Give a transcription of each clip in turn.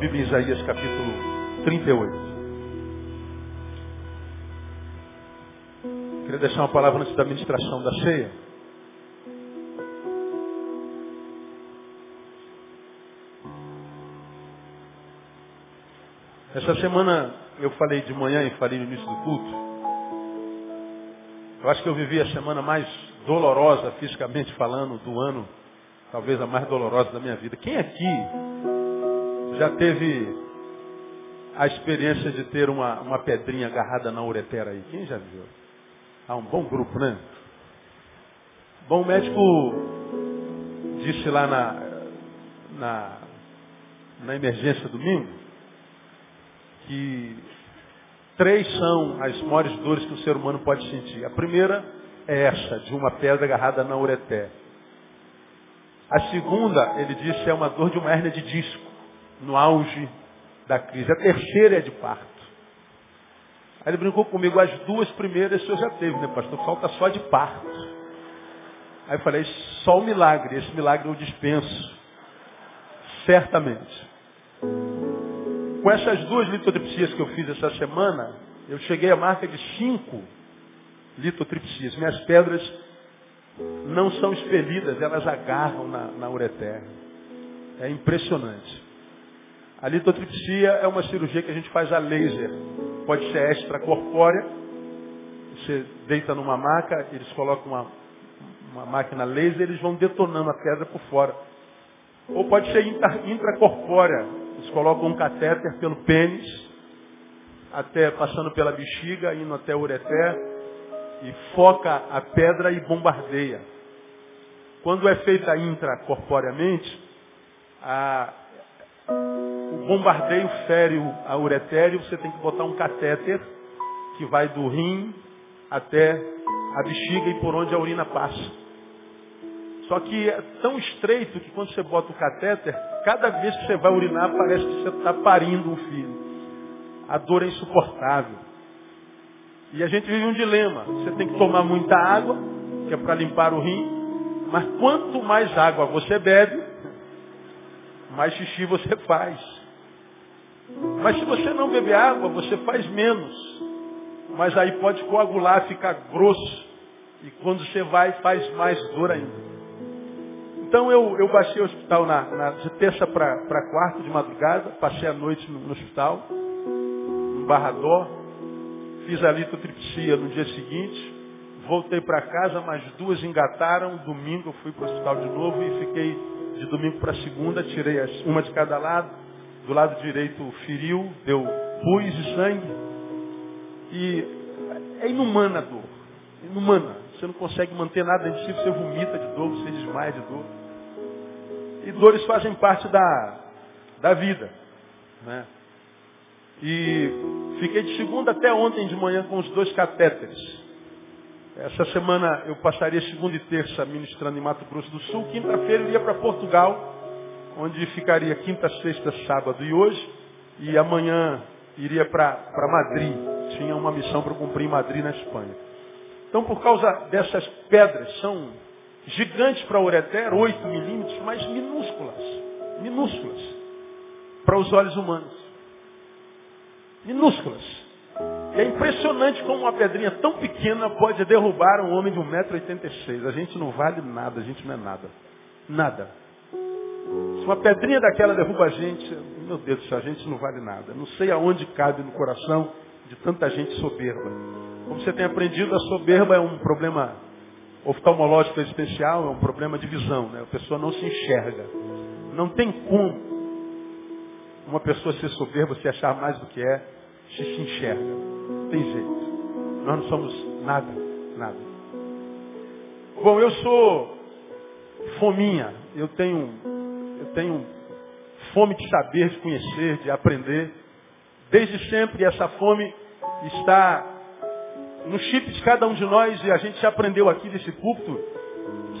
Bíblia em Isaías capítulo 38. Queria deixar uma palavra antes da ministração da ceia. Essa semana eu falei de manhã e falei no início do culto. Eu acho que eu vivi a semana mais dolorosa, fisicamente falando, do ano, talvez a mais dolorosa da minha vida. Quem aqui já teve a experiência de ter uma, uma pedrinha agarrada na uretera aí? Quem já viu? Ah, um bom grupo, né? Bom, o médico disse lá na, na, na emergência domingo que três são as maiores dores que o ser humano pode sentir. A primeira é essa, de uma pedra agarrada na ureté. A segunda, ele disse, é uma dor de uma hérnia de disco, no auge da crise. A terceira é de parto. Aí ele brincou comigo, as duas primeiras o senhor já teve, né, pastor? Falta só de parto. Aí eu falei, só o milagre, esse milagre eu dispenso. Certamente. Com essas duas litotripsias que eu fiz essa semana, eu cheguei à marca de cinco litotripsias. Minhas pedras não são expelidas, elas agarram na, na. É impressionante. A litotripsia é uma cirurgia que a gente faz a laser. Pode ser extracorpórea. Você deita numa maca, eles colocam uma, uma máquina laser, eles vão detonando a pedra por fora. Ou pode ser intracorpórea. Eles colocam um catéter pelo pênis, até passando pela bexiga, indo até o ureter, e foca a pedra e bombardeia. Quando é feita intracorporeamente, a, bombardeio fere a ureter e você tem que botar um catéter que vai do rim até a bexiga e por onde a urina passa. Só que é tão estreito que quando você bota o catéter, cada vez que você vai urinar, parece que você está parindo um filho. A dor é insuportável. E a gente vive um dilema. Você tem que tomar muita água, que é para limpar o rim. Mas quanto mais água você bebe, mais xixi você faz. Mas se você não beber água, você faz menos. Mas aí pode coagular, ficar grosso. E quando você vai, faz mais dor ainda. Então eu, eu baixei o hospital na, na de terça para quarta de madrugada, passei a noite no, no hospital, no Barradó, fiz a litotripsia no dia seguinte, voltei para casa, mas duas engataram, domingo eu fui para o hospital de novo e fiquei de domingo para segunda, tirei as, uma de cada lado, do lado direito feriu, deu pus e sangue. E é inumana a dor. Inumana. Você não consegue manter nada de si, você vomita de dor, você desmaia de dor. E dores fazem parte da, da vida. Né? E fiquei de segunda até ontem de manhã com os dois catéteres. Essa semana eu passaria segunda e terça ministrando em Mato Grosso do Sul. Quinta-feira eu iria para Portugal, onde ficaria quinta, sexta, sábado e hoje. E amanhã iria para Madrid. Tinha uma missão para cumprir em Madrid, na Espanha. Então, por causa dessas pedras, são gigantes para ureter, 8 milímetros, mas minúsculas. Minúsculas. Para os olhos humanos. Minúsculas. E é impressionante como uma pedrinha tão pequena pode derrubar um homem de 1,86m. A gente não vale nada, a gente não é nada. Nada. Se uma pedrinha daquela derruba a gente, meu Deus a gente não vale nada. Não sei aonde cabe no coração de tanta gente soberba. Como você tem aprendido, a soberba é um problema oftalmológico especial é um problema de visão, né? A pessoa não se enxerga. Não tem como uma pessoa ser soberba, se achar mais do que é, se enxerga. Tem jeito. Nós não somos nada, nada. Bom, eu sou fominha. Eu tenho, tenho fome de saber, de conhecer, de aprender. Desde sempre essa fome está no chip de cada um de nós, e a gente já aprendeu aqui desse púlpito,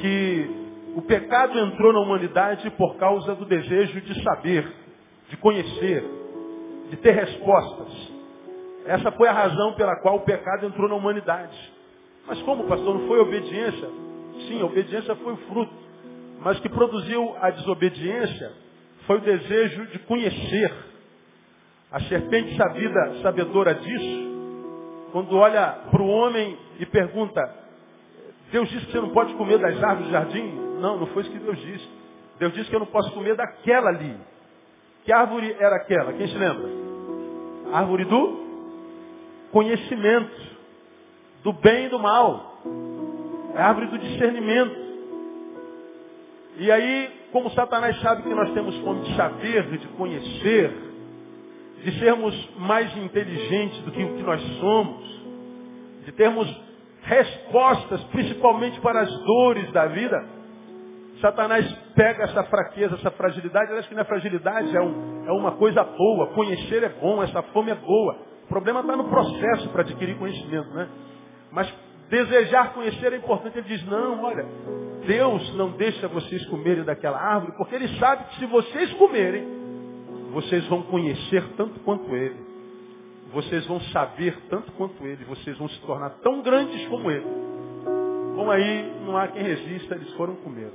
que o pecado entrou na humanidade por causa do desejo de saber, de conhecer, de ter respostas. Essa foi a razão pela qual o pecado entrou na humanidade. Mas como, pastor, não foi obediência? Sim, a obediência foi o fruto. Mas que produziu a desobediência foi o desejo de conhecer. A serpente sabida, sabedora disso, quando olha para o homem e pergunta, Deus disse que você não pode comer das árvores do jardim? Não, não foi isso que Deus disse. Deus disse que eu não posso comer daquela ali. Que árvore era aquela? Quem se lembra? Árvore do conhecimento, do bem e do mal. É a árvore do discernimento. E aí, como Satanás sabe que nós temos fome de saber, de conhecer, de sermos mais inteligentes do que o que nós somos, de termos respostas, principalmente para as dores da vida, Satanás pega essa fraqueza, essa fragilidade, acho que não é fragilidade, é, um, é uma coisa boa. Conhecer é bom, essa fome é boa. O problema está no processo para adquirir conhecimento, né? Mas desejar conhecer é importante. Ele diz, não, olha, Deus não deixa vocês comerem daquela árvore, porque Ele sabe que se vocês comerem, vocês vão conhecer tanto quanto Ele. Vocês vão saber tanto quanto Ele. Vocês vão se tornar tão grandes como Ele. Bom, aí não há quem resista, eles foram comer.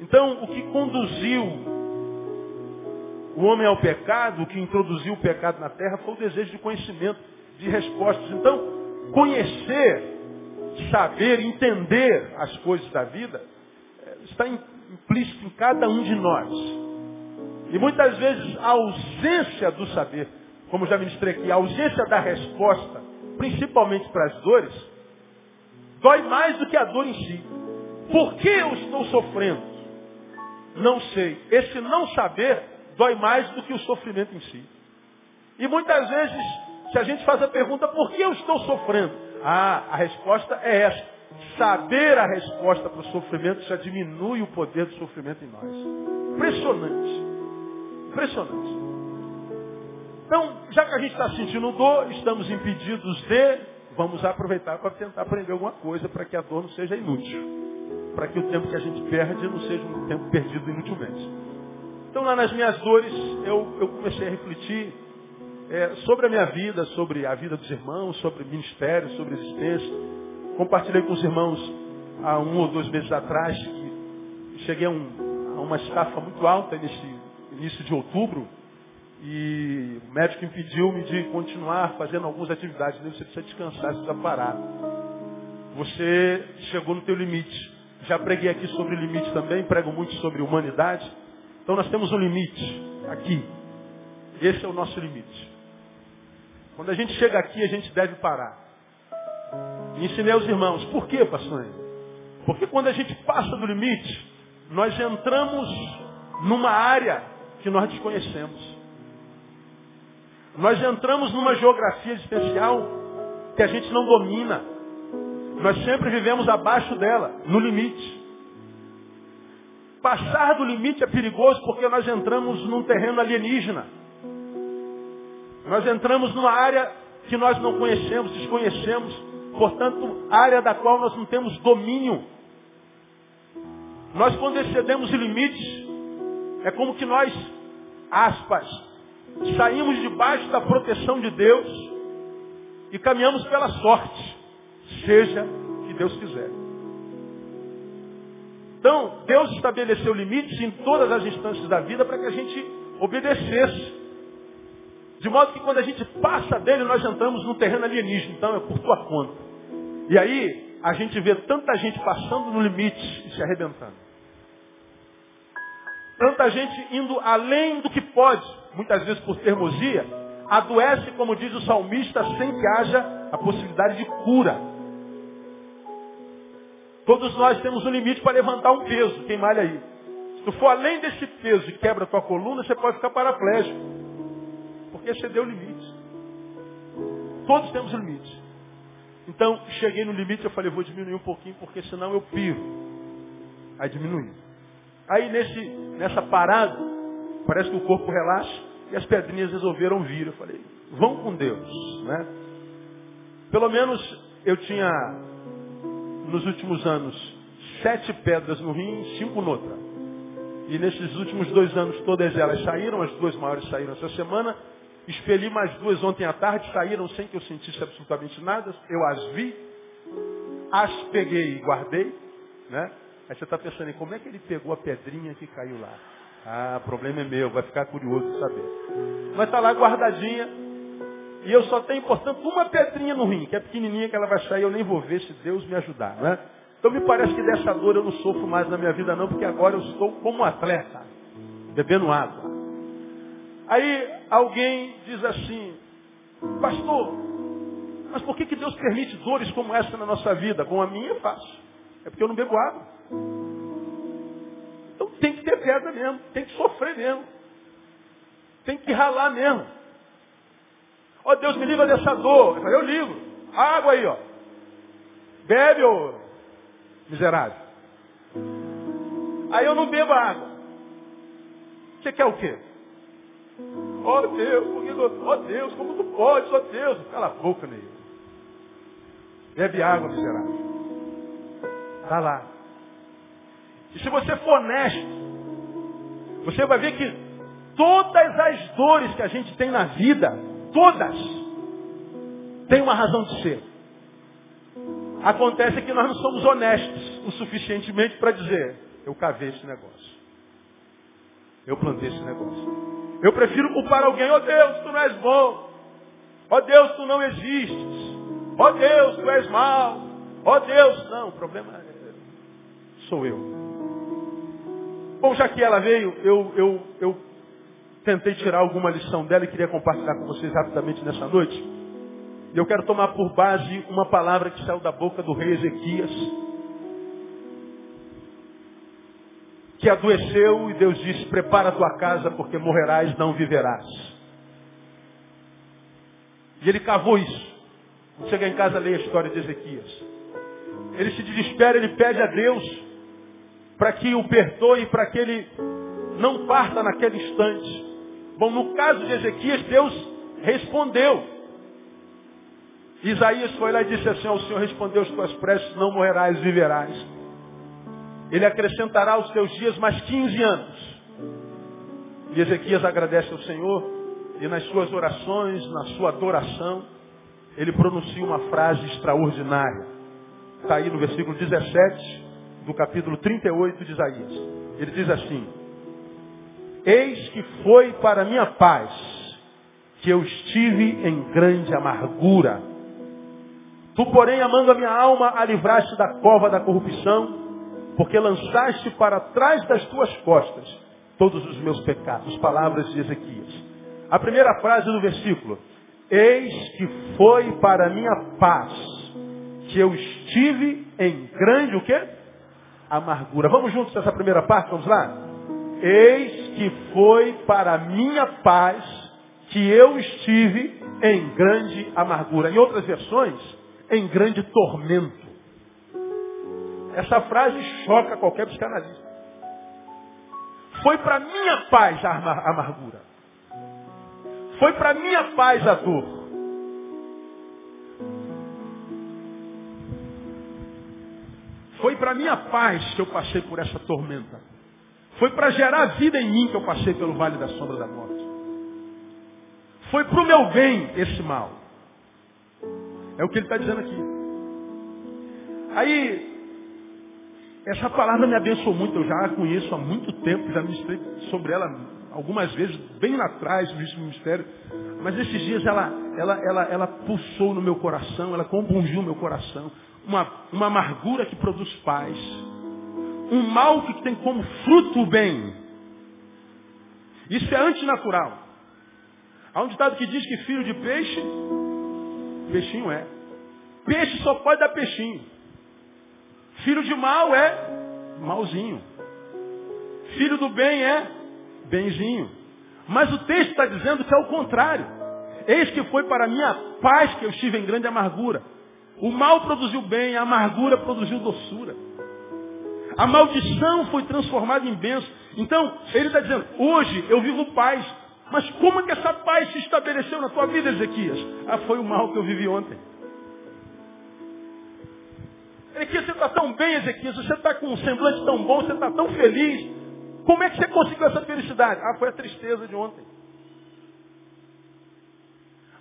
Então, o que conduziu o homem ao pecado, o que introduziu o pecado na terra, foi o desejo de conhecimento, de respostas. Então, conhecer, saber, entender as coisas da vida, eh, está implícito em cada um de nós. E muitas vezes a ausência do saber, como já ministrei aqui, a ausência da resposta, principalmente para as dores, dói mais do que a dor em si. Por que eu estou sofrendo? Não sei. Esse não saber dói mais do que o sofrimento em si. E muitas vezes, se a gente faz a pergunta, por que eu estou sofrendo? Ah, a resposta é essa. Saber a resposta para o sofrimento já diminui o poder do sofrimento em nós. Impressionante. Impressionante. Então, já que a gente está sentindo dor, estamos impedidos de, vamos aproveitar para tentar aprender alguma coisa para que a dor não seja inútil para que o tempo que a gente perde não seja um tempo perdido inutilmente. Então lá nas minhas dores eu, eu comecei a refletir é, sobre a minha vida, sobre a vida dos irmãos, sobre ministério, sobre existência. Compartilhei com os irmãos há um ou dois meses atrás que cheguei a, um, a uma estafa muito alta nesse início de outubro e o médico impediu-me de continuar fazendo algumas atividades. Você precisa descansar, você precisa parar. Você chegou no teu limite. Já preguei aqui sobre limite também, prego muito sobre humanidade. Então nós temos um limite aqui. Esse é o nosso limite. Quando a gente chega aqui, a gente deve parar. E ensinei aos irmãos. Por quê, pastor? Porque quando a gente passa do limite, nós entramos numa área que nós desconhecemos. Nós entramos numa geografia existencial que a gente não domina. Nós sempre vivemos abaixo dela, no limite. Passar do limite é perigoso porque nós entramos num terreno alienígena. Nós entramos numa área que nós não conhecemos, desconhecemos, portanto, área da qual nós não temos domínio. Nós, quando excedemos o limite, é como que nós, aspas, saímos debaixo da proteção de Deus e caminhamos pela sorte. Seja que Deus quiser. Então, Deus estabeleceu limites em todas as instâncias da vida para que a gente obedecesse. De modo que quando a gente passa dele, nós entramos no terreno alienígena. Então, é por tua conta. E aí, a gente vê tanta gente passando no limite e se arrebentando. Tanta gente indo além do que pode, muitas vezes por termosia, adoece, como diz o salmista, sem que haja a possibilidade de cura. Todos nós temos um limite para levantar um peso. Quem malha aí? Se tu for além desse peso e quebra tua coluna, você pode ficar paraplégico. Porque você deu limite. Todos temos um limite. Então, cheguei no limite, eu falei, vou diminuir um pouquinho, porque senão eu piro. Aí diminui. Aí nesse, nessa parada, parece que o corpo relaxa e as pedrinhas resolveram vir. Eu falei, vão com Deus. Né? Pelo menos eu tinha nos últimos anos sete pedras no rim e cinco noutra. E nesses últimos dois anos todas elas saíram, as duas maiores saíram essa semana. Expeli mais duas ontem à tarde, saíram sem que eu sentisse absolutamente nada. Eu as vi, as peguei e guardei. Né? Aí você está pensando em como é que ele pegou a pedrinha que caiu lá. Ah, problema é meu, vai ficar curioso de saber. Mas está lá guardadinha. E eu só tenho, portanto, uma pedrinha no rim, que é pequenininha, que ela vai sair, eu nem vou ver se Deus me ajudar, né? Então me parece que dessa dor eu não sofro mais na minha vida não, porque agora eu estou como atleta, bebendo água. Aí alguém diz assim, pastor, mas por que, que Deus permite dores como essa na nossa vida? Com a minha é fácil. É porque eu não bebo água. Então tem que ter pedra mesmo, tem que sofrer mesmo. Tem que ralar mesmo. Ó oh, Deus me livra dessa dor. Eu ligo. Água aí, ó. Bebe, ô miserável. Aí eu não bebo água. Você quer o quê? Ó oh, Deus, ó oh, Deus, como tu pode, ó oh, Deus. Cala a boca, Neil. Bebe água, miserável. Está lá. E se você for honesto, você vai ver que todas as dores que a gente tem na vida, todas, têm uma razão de ser. Acontece que nós não somos honestos o suficientemente para dizer, eu cavei esse negócio. Eu plantei esse negócio. Eu prefiro culpar alguém, ó oh, Deus, tu não és bom. Ó oh, Deus, tu não existes. Ó oh, Deus, tu és mal. Ó Deus, não, o problema é, sou eu. Bom, já que ela veio, eu, eu, eu tentei tirar alguma lição dela e queria compartilhar com vocês rapidamente nessa noite. Eu quero tomar por base uma palavra que saiu da boca do rei Ezequias, que adoeceu e Deus disse, prepara a tua casa porque morrerás, não viverás. E ele cavou isso. Quando em casa, leia a história de Ezequias. Ele se desespera, ele pede a Deus para que o perdoe, para que ele não parta naquele instante. Bom, no caso de Ezequias, Deus respondeu. Isaías foi lá e disse assim, o Senhor respondeu as tuas preces, não morrerás, viverás. Ele acrescentará aos teus dias mais 15 anos. E Ezequias agradece ao Senhor, e nas suas orações, na sua adoração, ele pronuncia uma frase extraordinária. Está aí no versículo 17 do capítulo 38 de Isaías. Ele diz assim: Eis que foi para minha paz que eu estive em grande amargura. Tu, porém, amando a minha alma, a livraste da cova da corrupção, porque lançaste para trás das tuas costas todos os meus pecados. Palavras de Ezequias. A primeira frase do versículo. Eis que foi para minha paz que eu estive em grande o quê? Amargura. Vamos juntos nessa primeira parte, vamos lá? Eis que foi para minha paz que eu estive em grande amargura. Em outras versões, em grande tormento. Essa frase choca qualquer psicanalista. Foi para minha paz a amargura. Foi para minha paz a dor. Foi para minha paz que eu passei por essa tormenta. Foi para gerar vida em mim que eu passei pelo vale da sombra da morte. Foi para o meu bem esse mal. É o que ele está dizendo aqui. Aí, essa palavra me abençoou muito. Eu já a conheço há muito tempo, já ministrei sobre ela algumas vezes, bem lá atrás, no ministério, mas esses dias ela, ela, ela, ela pulsou no meu coração, ela compungiu o meu coração. Uma, uma amargura que produz paz. Um mal que tem como fruto o bem. Isso é antinatural. Há um ditado que diz que filho de peixe, peixinho é. Peixe só pode dar peixinho. Filho de mal é malzinho. Filho do bem é benzinho. Mas o texto está dizendo que é o contrário. Eis que foi para minha paz que eu estive em grande amargura. O mal produziu bem, a amargura produziu doçura. A maldição foi transformada em bênção. Então, ele está dizendo, hoje eu vivo paz. Mas como é que essa paz se estabeleceu na tua vida, Ezequias? Ah, foi o mal que eu vivi ontem. Ezequias, você está tão bem, Ezequias, você está com um semblante tão bom, você está tão feliz. Como é que você conseguiu essa felicidade? Ah, foi a tristeza de ontem.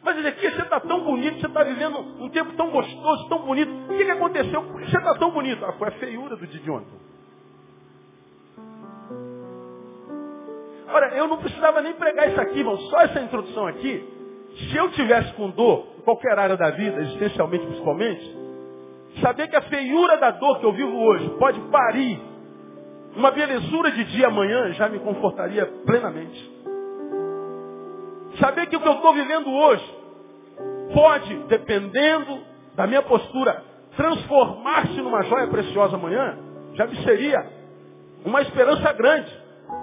Mas aqui você está tão bonito, você está vivendo um tempo tão gostoso, tão bonito. O que, que aconteceu? Por que você está tão bonito? Ah, foi a feiura do dia de ontem. Olha, eu não precisava nem pregar isso aqui, irmão. Só essa introdução aqui. Se eu tivesse com dor, em qualquer área da vida, existencialmente principalmente, saber que a feiura da dor que eu vivo hoje pode parir uma belezura de dia amanhã já me confortaria plenamente. Saber que o que eu estou vivendo hoje pode, dependendo da minha postura, transformar-se numa joia preciosa amanhã, já me seria uma esperança grande.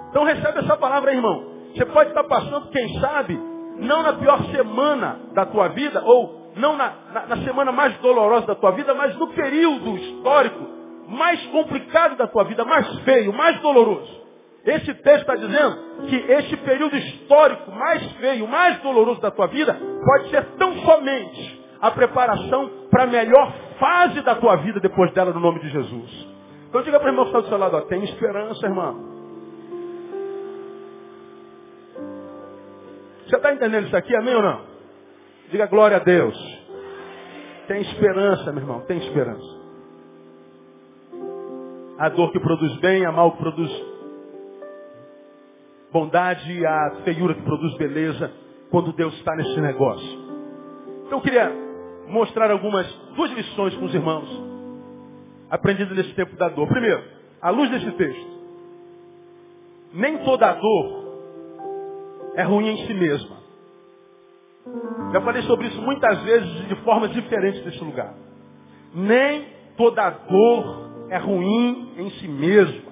Então recebe essa palavra irmão. Você pode estar passando, quem sabe, não na pior semana da tua vida, ou não na, na, na semana mais dolorosa da tua vida, mas no período histórico mais complicado da tua vida, mais feio, mais doloroso. Esse texto está dizendo que este período histórico mais feio, mais doloroso da tua vida, pode ser tão somente a preparação para a melhor fase da tua vida depois dela, no nome de Jesus. Então diga para o irmão que está do seu lado, ó, tem esperança, irmão. Você está entendendo isso aqui, amém ou não? Diga glória a Deus. Tem esperança, meu irmão, tem esperança. A dor que produz bem, a mal que produz bondade, a feiura que produz beleza, quando Deus está nesse negócio. Então eu queria mostrar algumas, duas lições com os irmãos, aprendidas nesse tempo da dor. Primeiro, à luz desse texto, nem toda dor é ruim em si mesma. Já falei sobre isso muitas vezes de formas diferentes desse lugar. Nem toda dor é ruim em si mesma.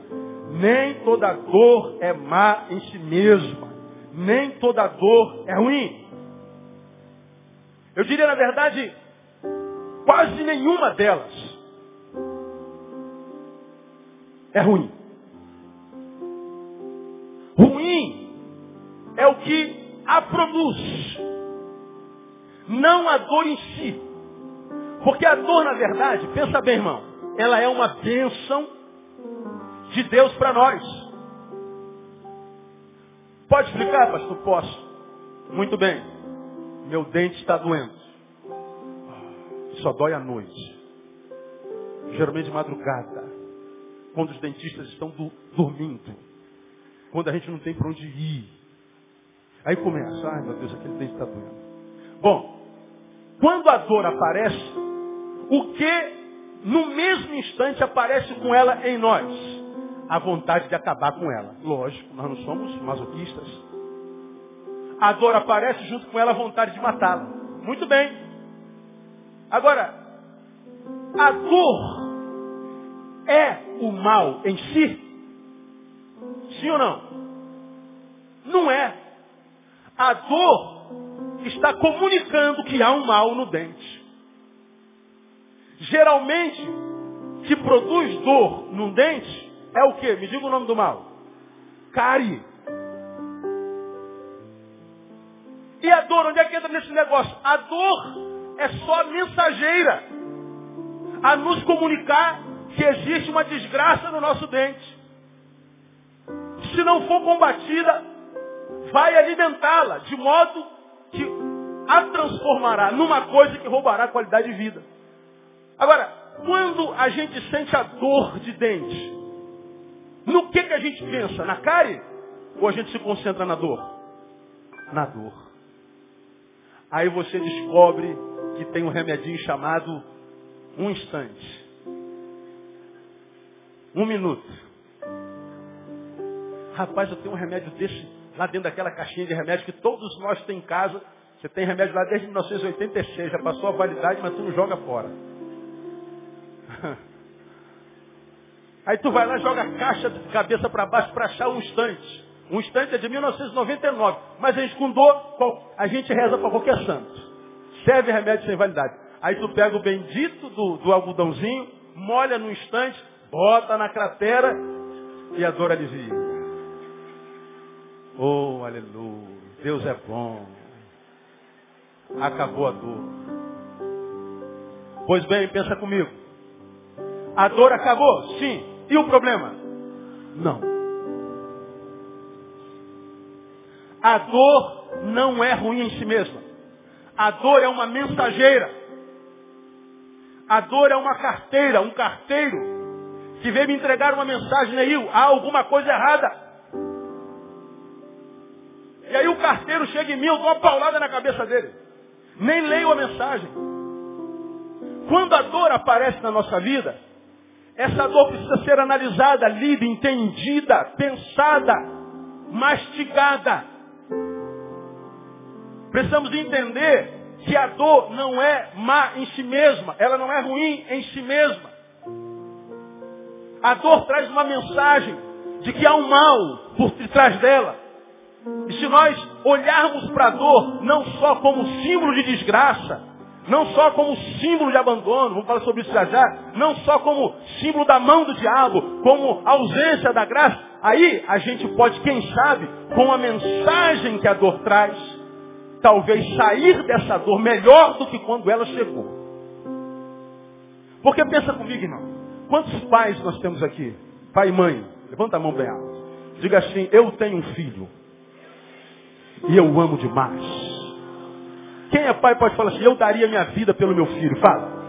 Nem toda dor é má em si mesma. Nem toda dor é ruim. Eu diria, na verdade, quase nenhuma delas é ruim. Ruim é o que a produz, não a dor em si. Porque a dor, na verdade, pensa bem, irmão, ela é uma bênção de Deus para nós. Pode explicar, pastor? Posso. Muito bem. Meu dente está doendo. Só dói à noite. Geralmente de madrugada. Quando os dentistas estão do, dormindo. Quando a gente não tem para onde ir. Aí começa, ai meu Deus, aquele dente está doendo. Bom, quando a dor aparece, o que no mesmo instante aparece com ela em nós? a vontade de acabar com ela. Lógico, nós não somos masoquistas. A dor aparece junto com ela a vontade de matá-la. Muito bem. Agora, a dor é o mal em si? Sim ou não? Não é. A dor está comunicando que há um mal no dente. Geralmente, que produz dor no dente é o que? Me diga o nome do mal. Cárie. E a dor, onde é que entra nesse negócio? A dor é só mensageira a nos comunicar que existe uma desgraça no nosso dente. Se não for combatida, vai alimentá-la, de modo que a transformará numa coisa que roubará a qualidade de vida. Agora, quando a gente sente a dor de dente, no que, que a gente pensa? Na cárie? Ou a gente se concentra na dor? Na dor. Aí você descobre que tem um remedinho chamado um instante. Um minuto. Rapaz, eu tenho um remédio desse lá dentro daquela caixinha de remédio que todos nós temos em casa. Você tem remédio lá desde 1986, já passou a validade, mas tu não joga fora. Aí tu vai lá e joga a caixa de cabeça para baixo para achar um instante. Um instante é de 1999. Mas a gente com dor, a gente reza para qualquer santo. Serve remédio sem validade. Aí tu pega o bendito do, do algodãozinho, molha no instante, bota na cratera e a dor alivia. Oh, aleluia. Deus é bom. Acabou a dor. Pois bem, pensa comigo. A dor acabou? Sim. E o problema? Não. A dor não é ruim em si mesma. A dor é uma mensageira. A dor é uma carteira, um carteiro que veio me entregar uma mensagem, Neil, há alguma coisa errada. Carteiro chega em mim, eu dou uma paulada na cabeça dele. Nem leio a mensagem. Quando a dor aparece na nossa vida, essa dor precisa ser analisada, lida, entendida, pensada, mastigada. Precisamos entender que a dor não é má em si mesma, ela não é ruim em si mesma. A dor traz uma mensagem de que há um mal por trás dela. E se nós olharmos para a dor não só como símbolo de desgraça, não só como símbolo de abandono, vamos falar sobre isso já já, não só como símbolo da mão do diabo, como ausência da graça, aí a gente pode, quem sabe, com a mensagem que a dor traz, talvez sair dessa dor melhor do que quando ela chegou. Porque pensa comigo, irmão. Quantos pais nós temos aqui? Pai e mãe. Levanta a mão bem alto. Diga assim, eu tenho um filho. E eu amo demais. Quem é pai pode falar assim, eu daria minha vida pelo meu filho. Fala.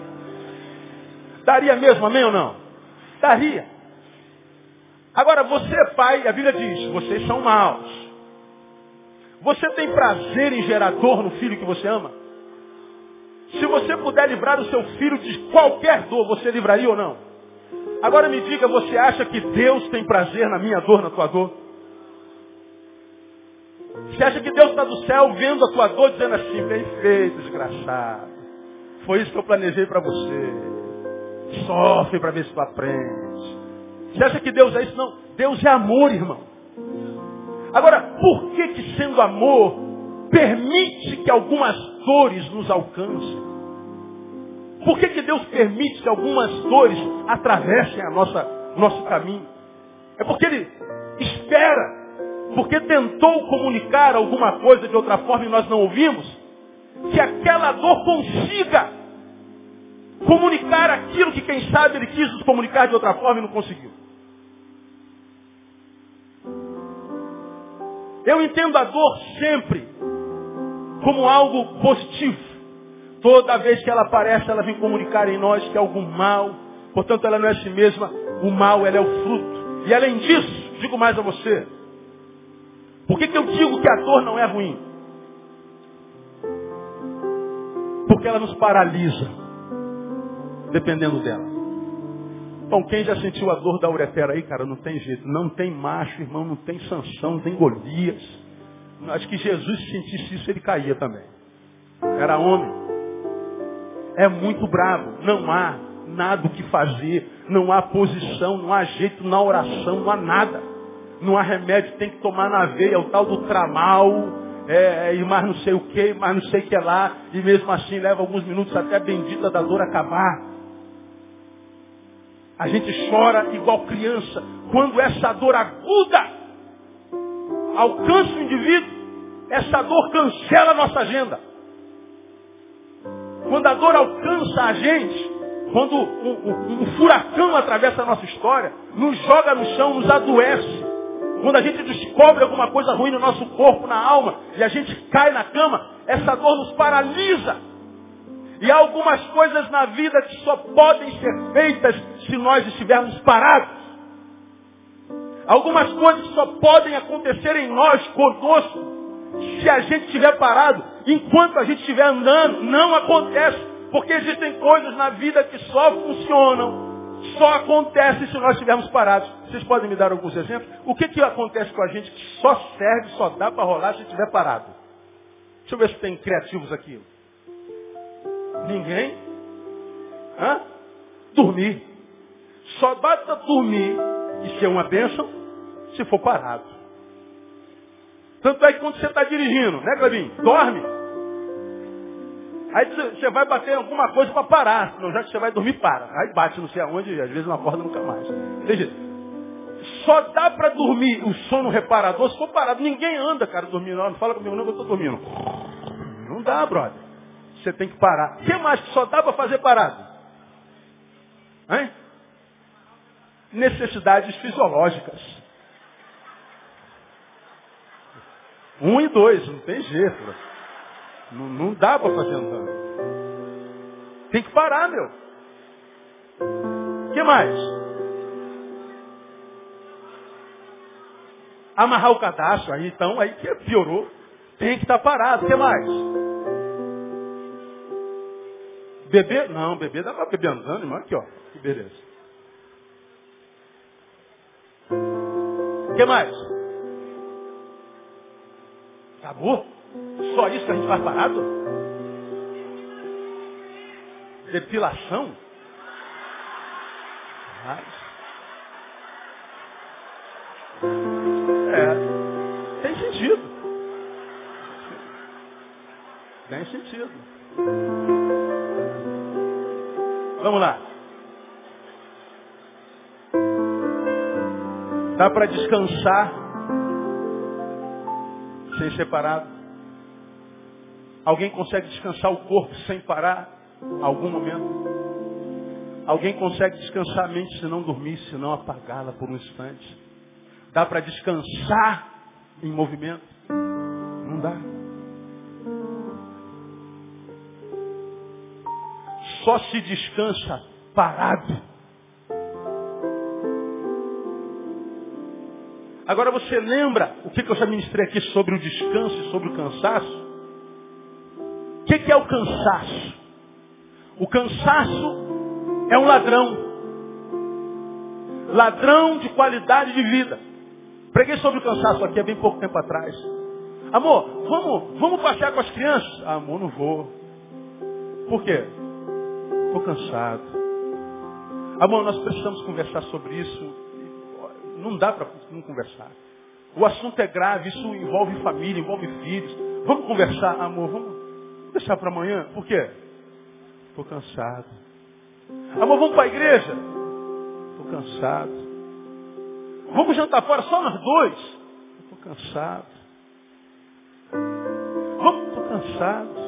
Daria mesmo, amém ou não? Daria. Agora, você é pai, a Bíblia diz, vocês são maus. Você tem prazer em gerar dor no filho que você ama? Se você puder livrar o seu filho de qualquer dor, você livraria ou não? Agora me diga, você acha que Deus tem prazer na minha dor, na tua dor? Você acha que Deus está do céu vendo a tua dor, dizendo assim, bem feito, desgraçado. Foi isso que eu planejei para você. Sofre para ver se tu aprende. Você acha que Deus é isso? Não. Deus é amor, irmão. Agora, por que que sendo amor, permite que algumas dores nos alcancem? Por que, que Deus permite que algumas dores atravessem a nossa, nosso caminho? É porque Ele espera, porque tentou comunicar alguma coisa de outra forma e nós não ouvimos, que aquela dor consiga comunicar aquilo que quem sabe Ele quis nos comunicar de outra forma e não conseguiu. Eu entendo a dor sempre como algo positivo. Toda vez que ela aparece, ela vem comunicar em nós que é algum mal. Portanto, ela não é si mesma. O mal, ela é o fruto. E além disso, digo mais a você. Por que, que eu digo que a dor não é ruim? Porque ela nos paralisa. Dependendo dela. Bom, quem já sentiu a dor da uretra aí, cara, não tem jeito. Não tem macho, irmão, não tem sanção, não tem Golias. Acho que Jesus se sentisse isso, ele caía também. Era homem. É muito bravo. Não há nada o que fazer. Não há posição, não há jeito na oração, não há nada. Não há remédio, tem que tomar na veia, é o tal do tramal, é, e mais não sei o que, mais não sei o que lá, e mesmo assim leva alguns minutos até a bendita da dor acabar. A gente chora igual criança. Quando essa dor aguda alcança o indivíduo, essa dor cancela a nossa agenda. Quando a dor alcança a gente, quando um, um, um furacão atravessa a nossa história, nos joga no chão, nos adoece. Quando a gente descobre alguma coisa ruim no nosso corpo, na alma, e a gente cai na cama, essa dor nos paralisa. E há algumas coisas na vida que só podem ser feitas se nós estivermos parados. Algumas coisas só podem acontecer em nós, conosco, se a gente estiver parado. Enquanto a gente estiver andando, não acontece. Porque existem coisas na vida que só funcionam, só acontecem se nós estivermos parados. Vocês podem me dar alguns exemplos? O que, que acontece com a gente que só serve, só dá para rolar se estiver parado? Deixa eu ver se tem criativos aqui. Ninguém? Hã? Dormir. Só basta dormir e ser uma bênção se for parado. Tanto é que quando você está dirigindo, né, Clebinho? Dorme. Aí você vai bater alguma coisa para parar. Senão já que você vai dormir, para. Aí bate não sei aonde, às vezes não acorda nunca mais. Veja, só dá para dormir o sono reparador se for parado. Ninguém anda, cara, dormindo. Não fala comigo não que eu estou dormindo. Não dá, brother. Você tem que parar. O que mais que só dá para fazer parado? Hein? Necessidades fisiológicas. Um e dois, não tem jeito. Não, não dá para fazer andando. Tem que parar, meu. O que mais? Amarrar o cadastro, aí então, aí que piorou. Tem que estar parado. O que mais? Beber? Não, beber dá para beber andando, irmão. Aqui, ó. Que beleza. O que mais? Acabou? Só isso que a gente faz parado? Depilação? Mas... Tem sentido. Vamos lá. Dá para descansar sem ser parado? Alguém consegue descansar o corpo sem parar algum momento? Alguém consegue descansar a mente se não dormir, se não apagá-la por um instante? Dá para descansar em movimento? Não dá. Só se descansa parado. Agora você lembra o que eu já ministrei aqui sobre o descanso e sobre o cansaço? O que é o cansaço? O cansaço é um ladrão. Ladrão de qualidade de vida. Preguei sobre o cansaço aqui há bem pouco tempo atrás. Amor, vamos, vamos passear com as crianças? Amor, não vou. Por quê? Estou cansado. Amor, nós precisamos conversar sobre isso não dá para não conversar. O assunto é grave, isso envolve família, envolve filhos. Vamos conversar, amor, vamos deixar para amanhã. Por quê? Estou cansado. Amor, vamos para a igreja? Estou cansado. Vamos jantar fora só nós dois? Estou cansado. Vamos, estou cansado.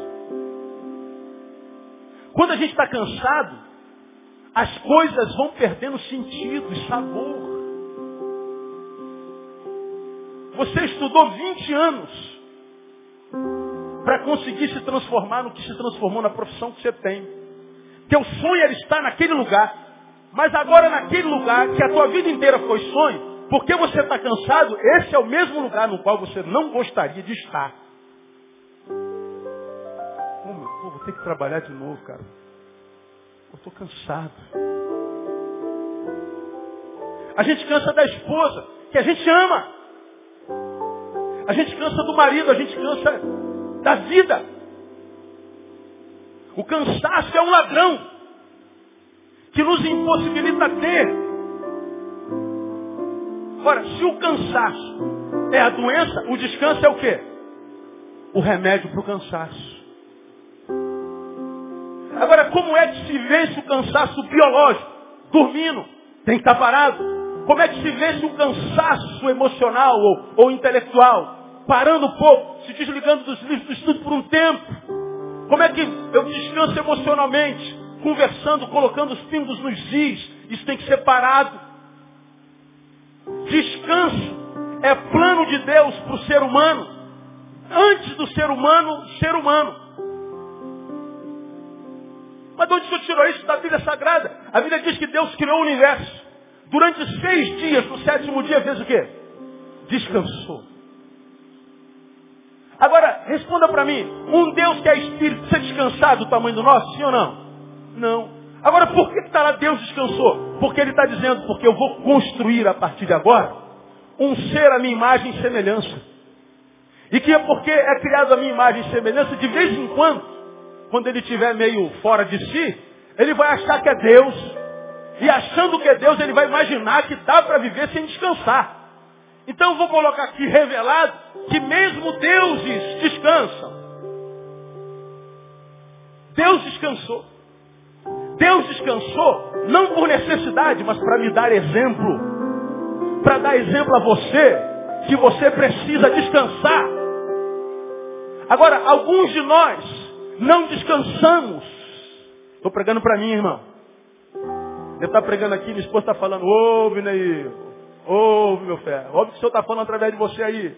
Quando a gente está cansado, as coisas vão perdendo sentido e sabor. Você estudou 20 anos para conseguir se transformar no que se transformou na profissão que você tem. Teu sonho era estar naquele lugar. Mas agora naquele lugar que a tua vida inteira foi sonho, porque você está cansado, esse é o mesmo lugar no qual você não gostaria de estar. Vou ter que trabalhar de novo, cara. Eu estou cansado. A gente cansa da esposa, que a gente ama. A gente cansa do marido, a gente cansa da vida. O cansaço é um ladrão que nos impossibilita ter. Ora, se o cansaço é a doença, o descanso é o quê? O remédio para o cansaço. Agora, como é que se vence o cansaço biológico? Dormindo. Tem que estar parado. Como é que se vence um cansaço emocional ou, ou intelectual? Parando um pouco, se desligando dos livros do estudo por um tempo. Como é que eu descanso emocionalmente? Conversando, colocando os pingos nos is. Isso tem que ser parado. Descanso é plano de Deus para o ser humano. Antes do ser humano, ser humano. Mas de onde você tirou isso da Bíblia Sagrada? A Bíblia diz que Deus criou o universo. Durante seis dias, no sétimo dia, fez o quê? Descansou. Agora, responda para mim. Um Deus que é espírito precisa descansar do tamanho do nosso, sim ou não? Não. Agora, por que está lá Deus descansou? Porque Ele está dizendo, porque eu vou construir a partir de agora um ser a minha imagem e semelhança. E que é porque é criado a minha imagem e semelhança, de vez em quando, quando ele estiver meio fora de si, ele vai achar que é Deus, e achando que é Deus, ele vai imaginar que dá para viver sem descansar. Então eu vou colocar aqui revelado que mesmo deuses descansam. Deus descansou. Deus descansou não por necessidade, mas para me dar exemplo. Para dar exemplo a você que você precisa descansar. Agora, alguns de nós não descansamos. Estou pregando para mim, irmão. Ele está pregando aqui, minha esposa está falando, ouve, Neil. Ouve, meu fé. Ouve o que o Senhor está falando através de você aí.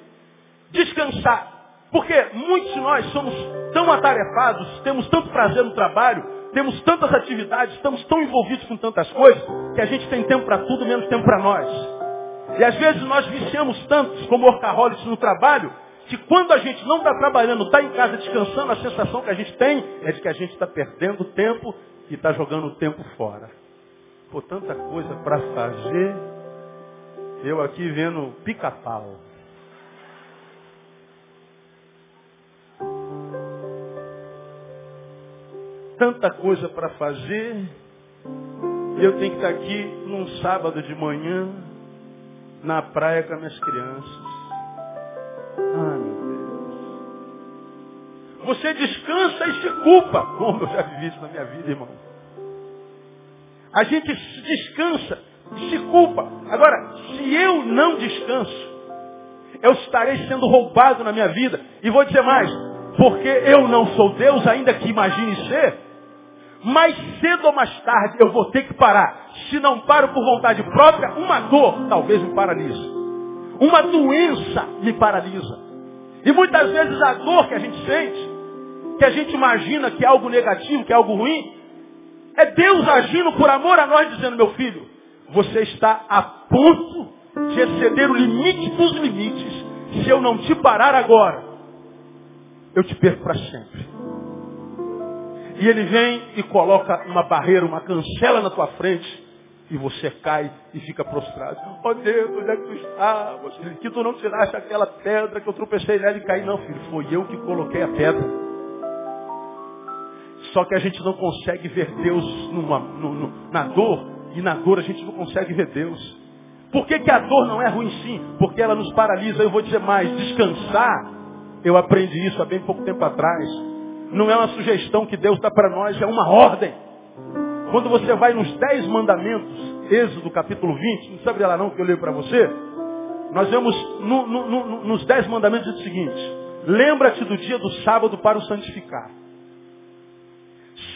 Descansar. Porque muitos de nós somos tão atarefados, temos tanto prazer no trabalho, temos tantas atividades, estamos tão envolvidos com tantas coisas, que a gente tem tempo para tudo, menos tempo para nós. E às vezes nós viciamos tantos como workaholics no trabalho, que quando a gente não está trabalhando, está em casa descansando, a sensação que a gente tem é de que a gente está perdendo tempo e está jogando o tempo fora. Por tanta coisa para fazer, eu aqui vendo pica-pau. Tanta coisa para fazer, e eu tenho que estar tá aqui num sábado de manhã, na praia com as minhas crianças. Ah. Você descansa e se culpa. Como eu já vivi isso na minha vida, irmão. A gente descansa e se culpa. Agora, se eu não descanso, eu estarei sendo roubado na minha vida. E vou dizer mais, porque eu não sou Deus, ainda que imagine ser, mais cedo ou mais tarde eu vou ter que parar. Se não paro por vontade própria, uma dor talvez me paralise. Uma doença me paralisa. E muitas vezes a dor que a gente sente, que a gente imagina que é algo negativo, que é algo ruim, é Deus agindo por amor a nós, dizendo, meu filho, você está a ponto de exceder o limite dos limites. Se eu não te parar agora, eu te perco para sempre. E ele vem e coloca uma barreira, uma cancela na tua frente. E você cai e fica prostrado. Oh Deus, onde é que tu estavas? Que tu não tiraste aquela pedra que eu tropecei nela e caí. Não, filho, foi eu que coloquei a pedra. Só que a gente não consegue ver Deus numa, na dor. E na dor a gente não consegue ver Deus. Por que, que a dor não é ruim sim? Porque ela nos paralisa. Eu vou dizer mais, descansar. Eu aprendi isso há bem pouco tempo atrás. Não é uma sugestão que Deus dá para nós, é uma ordem. Quando você vai nos dez mandamentos, Êxodo capítulo 20, não sabe lá não que eu leio para você, nós vemos no, no, no, nos dez mandamentos o seguinte, lembra-te do dia do sábado para o santificar.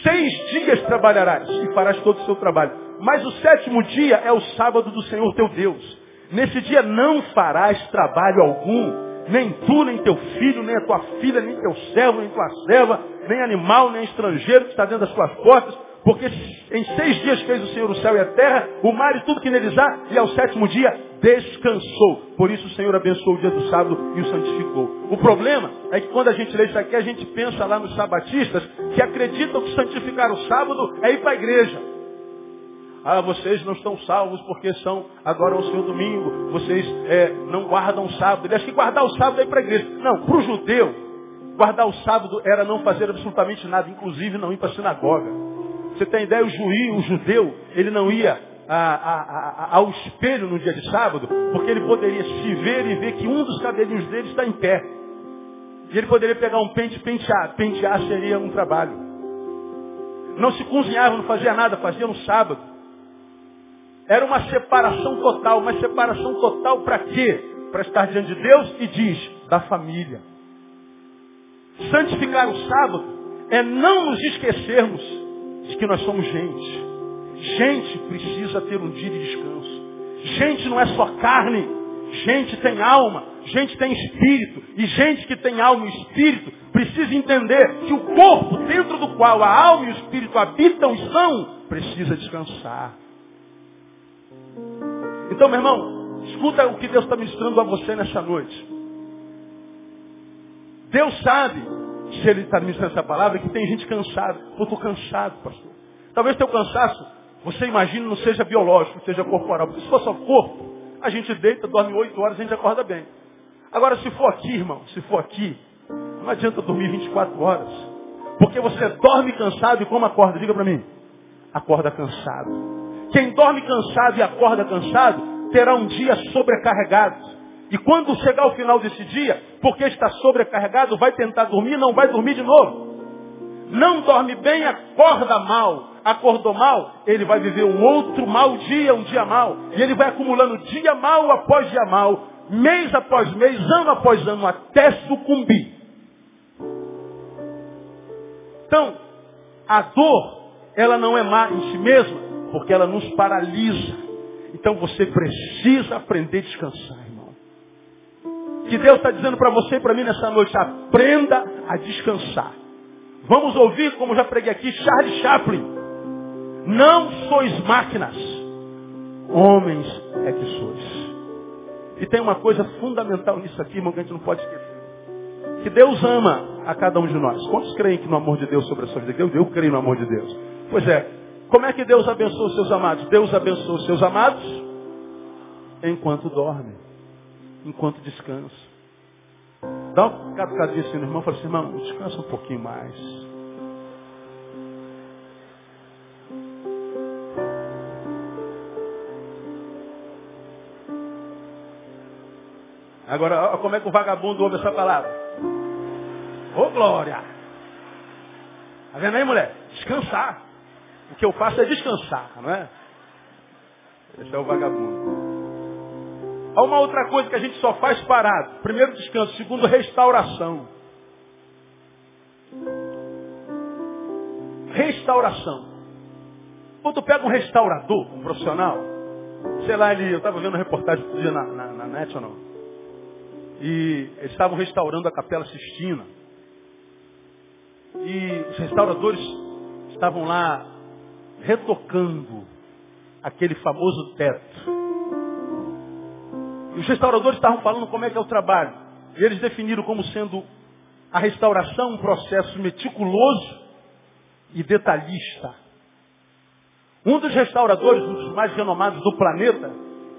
Seis dias trabalharás e farás todo o seu trabalho. Mas o sétimo dia é o sábado do Senhor teu Deus. Nesse dia não farás trabalho algum, nem tu, nem teu filho, nem a tua filha, nem teu servo, nem tua serva, nem animal, nem estrangeiro que está dentro das tuas portas, porque em seis dias fez o Senhor o céu e a terra, o mar e tudo que neles há, e ao sétimo dia descansou. Por isso o Senhor abençoou o dia do sábado e o santificou. O problema é que quando a gente lê isso aqui, a gente pensa lá nos sabatistas que acreditam que santificar o sábado é ir para a igreja. Ah, vocês não estão salvos porque são agora o seu domingo. Vocês é, não guardam o sábado. Ele acha que guardar o sábado é ir para a igreja. Não, para o judeu, guardar o sábado era não fazer absolutamente nada, inclusive não ir para a sinagoga. Você tem ideia, o juiz, o judeu, ele não ia a, a, a, ao espelho no dia de sábado, porque ele poderia se ver e ver que um dos cabelinhos dele está em pé. E ele poderia pegar um pente e pentear. Pentear seria um trabalho. Não se cozinhava, não fazia nada, fazia no sábado. Era uma separação total. Uma separação total para quê? Para estar diante de Deus e diz, da família. Santificar o sábado é não nos esquecermos de que nós somos gente. Gente precisa ter um dia de descanso. Gente não é só carne. Gente tem alma. Gente tem espírito. E gente que tem alma e espírito precisa entender que o corpo dentro do qual a alma e o espírito habitam e são, precisa descansar. Então, meu irmão, escuta o que Deus está ministrando a você nessa noite. Deus sabe, se Ele está ministrando essa palavra, que tem gente cansada. Eu estou cansado, pastor. Talvez teu cansaço, você imagina, não seja biológico, seja corporal. Porque se for só corpo, a gente deita, dorme oito horas, a gente acorda bem. Agora, se for aqui, irmão, se for aqui, não adianta dormir 24 horas. Porque você dorme cansado e como acorda? Diga para mim. Acorda cansado. Quem dorme cansado e acorda cansado, terá um dia sobrecarregado. E quando chegar o final desse dia, porque está sobrecarregado, vai tentar dormir, não vai dormir de novo. Não dorme bem, acorda mal. Acordou mal, ele vai viver um outro mau dia, um dia mal. E ele vai acumulando dia mal após dia mal, mês após mês, ano após ano, até sucumbir. Então, a dor, ela não é má em si mesma, porque ela nos paralisa. Então você precisa aprender a descansar, irmão. Que Deus está dizendo para você e para mim nessa noite, aprenda a descansar. Vamos ouvir, como já preguei aqui, Charles Chaplin. Não sois máquinas, homens é que sois. E tem uma coisa fundamental nisso aqui, irmão, que a gente não pode esquecer. que Deus ama a cada um de nós. Quantos creem que no amor de Deus sobre a sua vida? Eu, eu creio no amor de Deus. Pois é, como é que Deus abençoa os seus amados? Deus abençoa os seus amados enquanto dorme, enquanto descansa. Dá um catucadinho assim no irmão e fala assim, irmão, descansa um pouquinho mais. Agora, como é que o vagabundo ouve essa palavra. Ô oh, glória! Tá vendo aí, mulher? Descansar. O que eu faço é descansar, não é? Esse é o vagabundo. Há uma outra coisa que a gente só faz parado. Primeiro, descanso. Segundo, restauração. Restauração. Quando tu pega um restaurador, um profissional, sei lá, ele, eu estava vendo uma reportagem outro dia na, na, na net ou não, e eles estavam restaurando a Capela Sistina. E os restauradores estavam lá retocando aquele famoso teto. E os restauradores estavam falando como é que é o trabalho. E eles definiram como sendo a restauração um processo meticuloso e detalhista. Um dos restauradores, um dos mais renomados do planeta,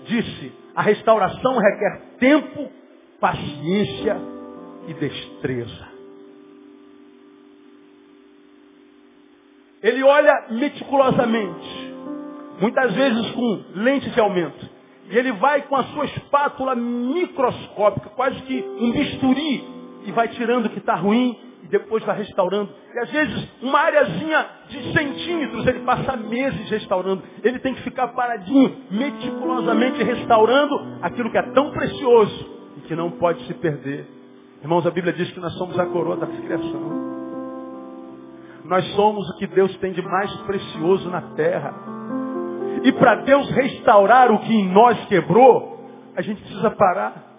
disse, a restauração requer tempo, paciência e destreza. Ele olha meticulosamente, muitas vezes com lente de aumento. E ele vai com a sua espátula microscópica, quase que um bisturi, e vai tirando o que está ruim e depois vai restaurando. E às vezes uma areazinha de centímetros ele passa meses restaurando. Ele tem que ficar paradinho, meticulosamente restaurando aquilo que é tão precioso e que não pode se perder. Irmãos, a Bíblia diz que nós somos a coroa da criação. Nós somos o que Deus tem de mais precioso na terra. E para Deus restaurar o que em nós quebrou, a gente precisa parar.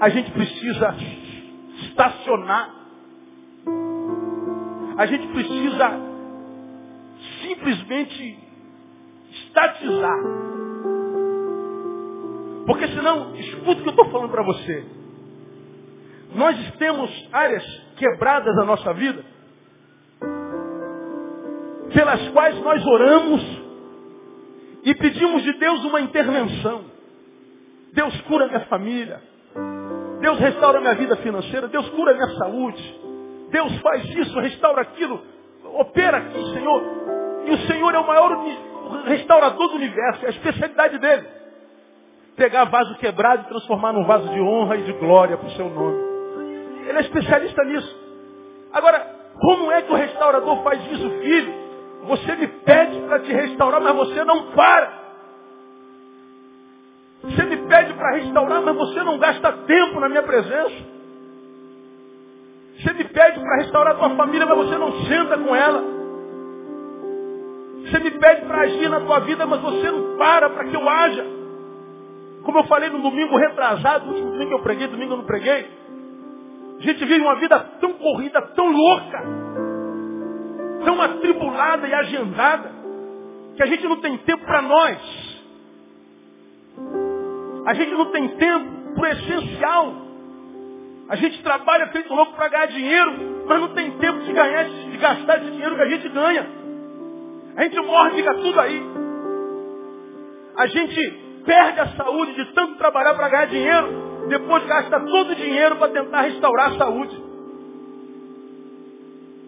A gente precisa estacionar. A gente precisa simplesmente estatizar. Porque senão, escuta o que eu estou falando para você. Nós temos áreas quebradas na nossa vida, pelas quais nós oramos e pedimos de Deus uma intervenção. Deus cura minha família. Deus restaura minha vida financeira. Deus cura minha saúde. Deus faz isso, restaura aquilo. Opera aqui, Senhor. E o Senhor é o maior restaurador do universo. É a especialidade dele. Pegar vaso quebrado e transformar num vaso de honra e de glória para o seu nome. Ele é especialista nisso. Agora, como é que o restaurador faz isso, filho? Você me pede para te restaurar, mas você não para. Você me pede para restaurar, mas você não gasta tempo na minha presença. Você me pede para restaurar a tua família, mas você não senta com ela. Você me pede para agir na tua vida, mas você não para para que eu haja. Como eu falei no domingo retrasado, no último domingo eu preguei, domingo eu não preguei. A gente vive uma vida tão corrida, tão louca, tão atribulada e agendada, que a gente não tem tempo para nós. A gente não tem tempo para o essencial. A gente trabalha feito louco para ganhar dinheiro, mas não tem tempo de ganhar, de gastar esse dinheiro que a gente ganha. A gente morre fica tudo aí. A gente perde a saúde de tanto trabalhar para ganhar dinheiro depois gasta todo o dinheiro para tentar restaurar a saúde.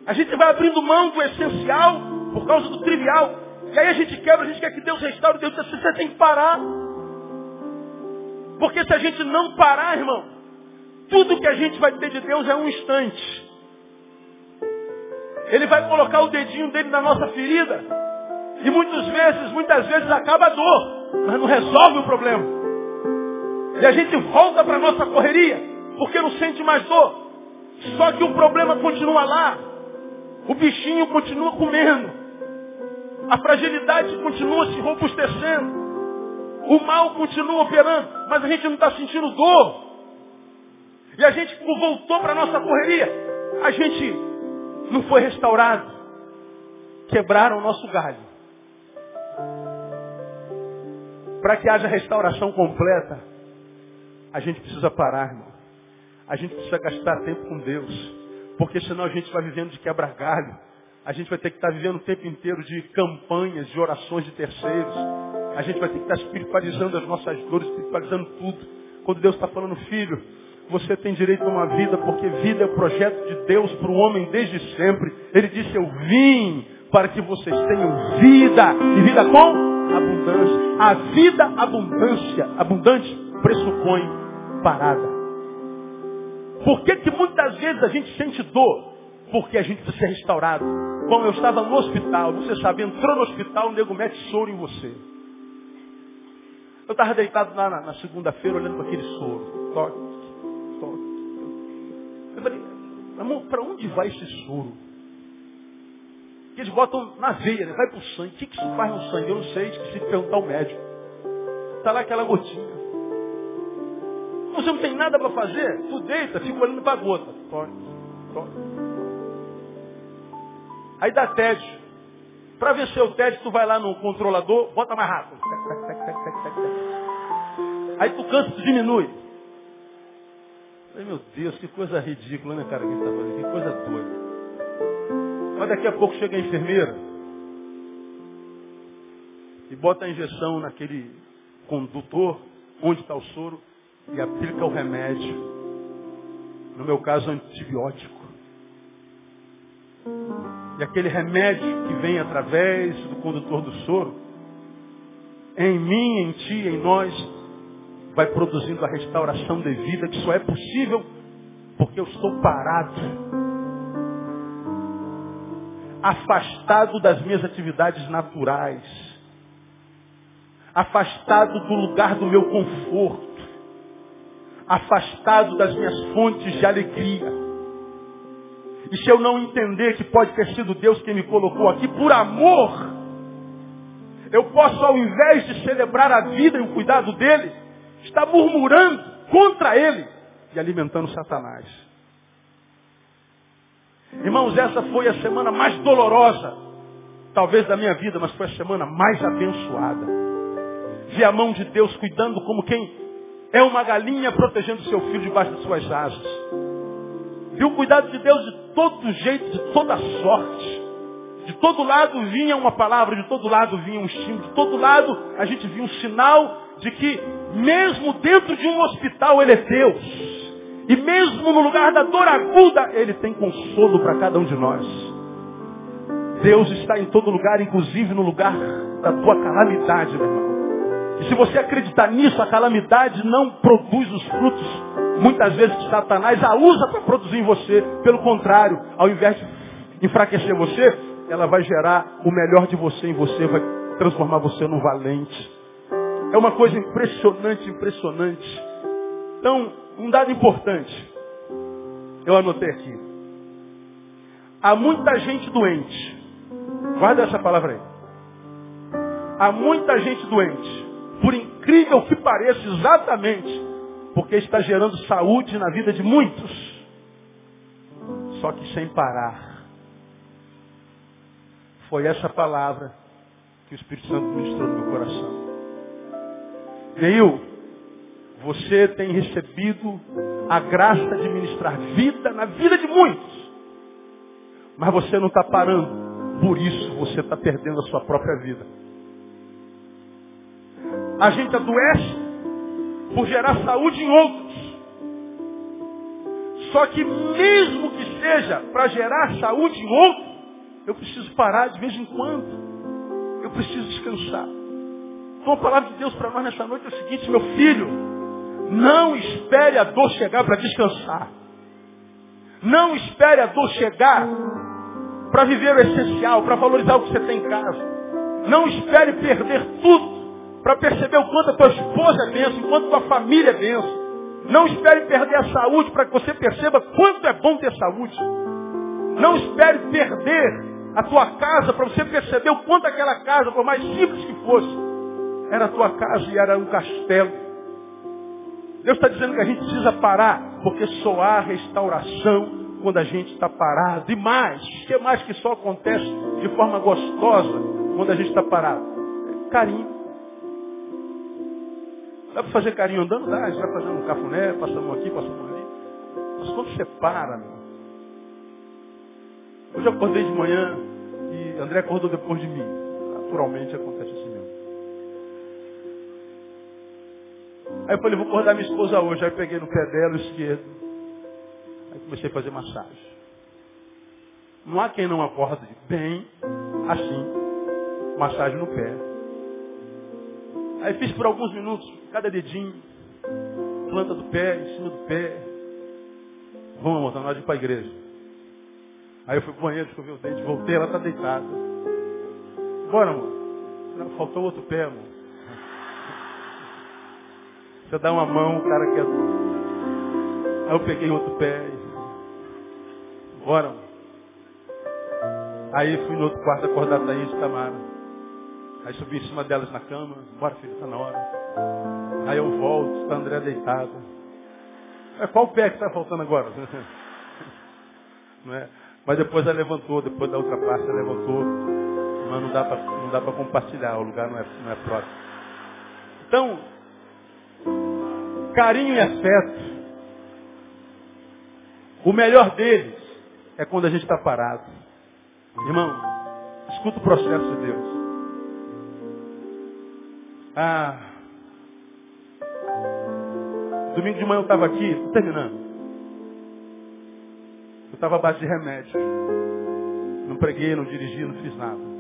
A gente vai abrindo mão do essencial por causa do trivial. E aí a gente quebra, a gente quer que Deus restaure. Deus diz, você tem que parar. Porque se a gente não parar, irmão, tudo que a gente vai ter de Deus é um instante. Ele vai colocar o dedinho dele na nossa ferida. E muitas vezes, muitas vezes acaba a dor, mas não resolve o problema. E a gente volta para a nossa correria, porque não sente mais dor. Só que o problema continua lá. O bichinho continua comendo. A fragilidade continua se robustecendo. O mal continua operando, mas a gente não está sentindo dor. E a gente voltou para a nossa correria. A gente não foi restaurado. Quebraram o nosso galho. Para que haja restauração completa, a gente precisa parar, irmão. a gente precisa gastar tempo com Deus. Porque senão a gente vai vivendo de quebra-galho. A gente vai ter que estar vivendo o tempo inteiro de campanhas, de orações de terceiros. A gente vai ter que estar espiritualizando as nossas dores, espiritualizando tudo. Quando Deus está falando, filho, você tem direito a uma vida, porque vida é o projeto de Deus para o homem desde sempre. Ele disse, eu vim para que vocês tenham vida, e vida com abundância. A vida abundância, abundante pressupõe parada. Por que, que muitas vezes a gente sente dor? Porque a gente precisa ser restaurado. Como eu estava no hospital, você sabe, entrou no hospital, o nego mete soro em você. Eu estava deitado lá na, na segunda-feira olhando para aquele soro. Toque, toque. Eu falei, irmão, para onde vai esse soro? Que eles botam na veia, né? vai para o sangue. O que, que isso faz no sangue? Eu não sei, esqueci de perguntar ao médico. Está lá aquela gotinha. Você não tem nada para fazer, tu deita, fica olhando para a gota. Toque, toque. Aí dá tédio. Para vencer o tédio, tu vai lá no controlador, bota mais rápido. Aí tu cansa, tu diminui. Ai, meu Deus, que coisa ridícula, né, cara? Que, tá fazendo? que coisa doida. Mas daqui a pouco chega a enfermeira e bota a injeção naquele condutor, onde está o soro, e aplica o remédio. No meu caso, antibiótico. E aquele remédio que vem através do condutor do soro, em mim, em ti, em nós, vai produzindo a restauração devida, que só é possível porque eu estou parado, afastado das minhas atividades naturais, afastado do lugar do meu conforto, afastado das minhas fontes de alegria. E se eu não entender que pode ter sido Deus quem me colocou aqui por amor, eu posso, ao invés de celebrar a vida e o cuidado dele, estar murmurando contra ele e alimentando Satanás. Irmãos, essa foi a semana mais dolorosa, talvez da minha vida, mas foi a semana mais abençoada. Vi a mão de Deus cuidando como quem é uma galinha protegendo seu filho debaixo de suas asas. Viu o cuidado de Deus de todo jeito, de toda sorte. De todo lado vinha uma palavra, de todo lado vinha um estímulo, de todo lado a gente via um sinal de que mesmo dentro de um hospital ele é Deus. E mesmo no lugar da dor aguda, ele tem consolo para cada um de nós. Deus está em todo lugar, inclusive no lugar da tua calamidade, meu irmão. E se você acreditar nisso, a calamidade não produz os frutos, muitas vezes, que Satanás a usa para produzir em você. Pelo contrário, ao invés de enfraquecer você, ela vai gerar o melhor de você em você, vai transformar você num valente. É uma coisa impressionante, impressionante. Então, um dado importante. Eu anotei aqui. Há muita gente doente. Guarda essa palavra aí. Há muita gente doente por incrível que pareça, exatamente porque está gerando saúde na vida de muitos. Só que sem parar. Foi essa palavra que o Espírito Santo ministrou no meu coração. Neil, você tem recebido a graça de ministrar vida na vida de muitos. Mas você não está parando. Por isso você está perdendo a sua própria vida. A gente adoece por gerar saúde em outros. Só que mesmo que seja para gerar saúde em outro, eu preciso parar de vez em quando. Eu preciso descansar. Então a palavra de Deus para nós nessa noite é o seguinte, meu filho, não espere a dor chegar para descansar. Não espere a dor chegar para viver o essencial, para valorizar o que você tem em casa. Não espere perder tudo para perceber o quanto a tua esposa é benção, o quanto a tua família é benção. Não espere perder a saúde para que você perceba quanto é bom ter saúde. Não espere perder a tua casa para você perceber o quanto aquela casa, por mais simples que fosse, era a tua casa e era um castelo. Deus está dizendo que a gente precisa parar, porque só há restauração quando a gente está parado. E mais, o que mais que só acontece de forma gostosa quando a gente está parado? Carinho. Dá para fazer carinho andando? Dá. A gente vai fazendo um cafuné, passamos aqui, passamos ali. Mas quando você para, meu, hoje eu acordei de manhã e André acordou depois de mim. Naturalmente acontece assim mesmo. Aí eu falei, vou acordar minha esposa hoje. Aí peguei no pé dela, esquerdo. Aí comecei a fazer massagem. Não há quem não acorde bem assim. Massagem no pé. Aí fiz por alguns minutos, cada dedinho, planta do pé, em cima do pé. Vamos, amor, tá na hora de ir para a igreja. Aí eu fui pro banheiro, escovei o dente, voltei, ela está deitada. Bora, amor. Faltou outro pé, amor. Você dá uma mão, o cara quer. Aí eu peguei outro pé. Bora, amor. Aí fui no outro quarto acordar Thaís e Tamara. Aí subi em cima delas na cama. Bora, filho, está na hora. Aí eu volto, está André deitado. É, qual pé que está faltando agora? Não é? Mas depois ela levantou, depois da outra parte ela levantou. Mas não dá para não dá para compartilhar, o lugar não é, não é próximo. Então, carinho e afeto. O melhor deles é quando a gente está parado. Irmão, escuta o processo de Deus. Ah, domingo de manhã eu estava aqui, estou terminando. Eu estava abaixo de remédio. Não preguei, não dirigi, não fiz nada.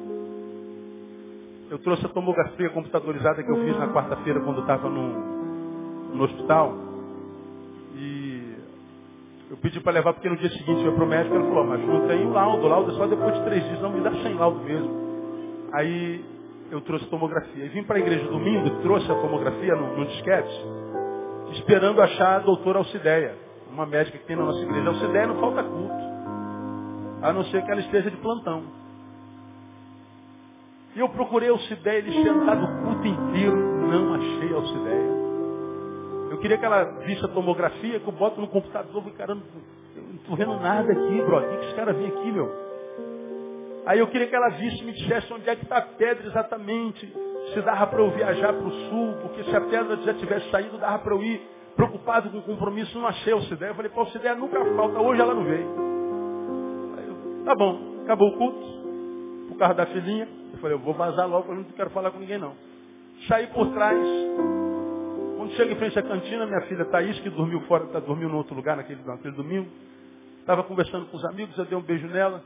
Eu trouxe a tomografia computadorizada que eu fiz na quarta-feira quando estava no, no hospital. Eu pedi para levar porque no dia seguinte eu ia para o médico, ele falou, mas não tem laudo, laudo é só depois de três dias, não me dá sem laudo mesmo. Aí eu trouxe tomografia. E vim para a igreja domingo, trouxe a tomografia no, disquete, esperando achar a doutora Alcideia, uma médica que tem na nossa igreja. Alcideia não falta culto, a não ser que ela esteja de plantão. E eu procurei Alcideia, ele sentado o culto inteiro, não achei Alcideia. Eu queria que ela visse a tomografia, que eu boto no computador, e caramba, eu não estou vendo nada aqui, bro. O que, que esse cara vem aqui, meu? Aí eu queria que ela visse e me dissesse onde é que está a pedra exatamente. Se dava para eu viajar para o sul, porque se a pedra já tivesse saído, dava para eu ir. Preocupado com o compromisso, não achei o Cidéia. Eu falei, pô, o ideia nunca falta, hoje ela não veio. Eu, tá bom, acabou o culto, por causa da filhinha. Eu falei, eu vou vazar logo, eu não quero falar com ninguém não. Saí por trás, quando chega em frente à cantina, minha filha Thaís, que dormiu fora, tá, dormiu no outro lugar naquele, naquele domingo, estava conversando com os amigos, eu dei um beijo nela,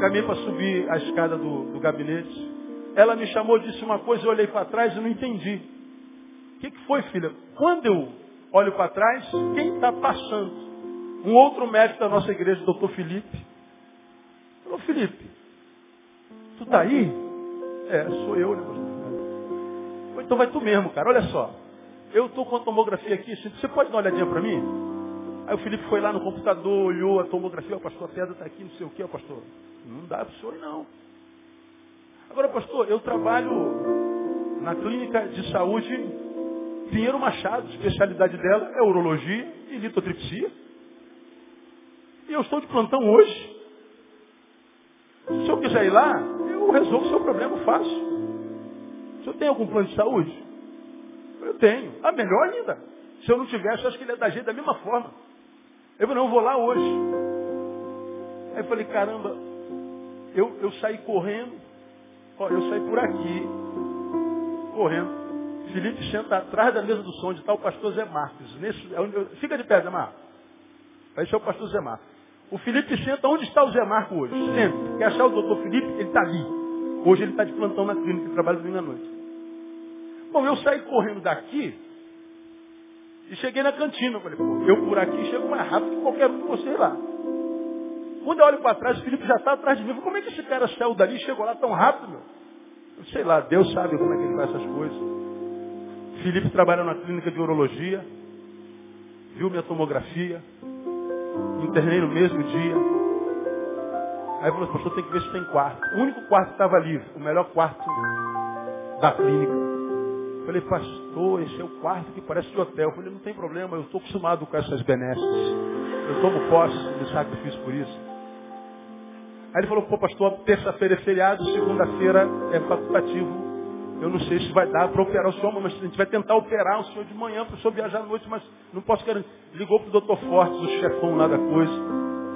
caminhei para subir a escada do, do gabinete. Ela me chamou, disse uma coisa, eu olhei para trás e não entendi. O que, que foi, filha? Quando eu olho para trás, quem está passando? Um outro médico da nossa igreja, o doutor Felipe. Ô Felipe, tu está aí? É, sou eu, né? Então vai tu mesmo, cara. Olha só. Eu estou com a tomografia aqui. Você pode dar uma olhadinha para mim? Aí o Felipe foi lá no computador, olhou a tomografia. O pastor, a pedra está aqui, não sei o que, pastor. Não dá para o senhor, não. Agora, pastor, eu trabalho na clínica de saúde Pinheiro Machado. Especialidade dela é urologia e litotripsia. E eu estou de plantão hoje. Se o senhor quiser ir lá, eu resolvo o seu problema fácil. O senhor tem algum plano de saúde? Eu tenho. Ah, melhor ainda. Se eu não tivesse, eu acho que ele ia dar jeito da mesma forma. Eu falei, não, eu vou lá hoje. Aí eu falei, caramba, eu, eu saí correndo. Ó, eu saí por aqui, correndo. Felipe senta atrás da mesa do som de tal pastor Zé Marcos. Nesse, é fica de pé, Zé Marcos. Esse é o pastor Zé Marcos. O Felipe senta onde está o Zé Marcos hoje? Sempre. Quer achar o doutor Felipe? Ele está ali. Hoje ele está de plantão na clínica, trabalha domingo à noite. Bom, eu saí correndo daqui e cheguei na cantina. Eu falei, pô, eu por aqui chego mais rápido que qualquer um de vocês lá. Quando eu olho para trás, o Felipe já está atrás de mim. Como é que esse cara saiu dali e chegou lá tão rápido, meu? Eu sei lá, Deus sabe como é que ele faz essas coisas. Felipe trabalha na clínica de urologia, viu minha tomografia, internei no mesmo dia. Aí falou, pastor, tem que ver se tem quarto. O único quarto que estava livre, o melhor quarto da clínica. Falei, pastor, esse é o quarto que parece de hotel. Falei, não tem problema, eu estou acostumado com essas benesses. Eu tomo posse do sacrifício por isso. Aí ele falou, pô pastor, terça-feira é feriado, segunda-feira é facultativo eu não sei se vai dar para operar o senhor, mas a gente vai tentar operar o senhor de manhã para o senhor viajar à noite, mas não posso querer. Ligou para o doutor Fortes, o chefão lá da coisa.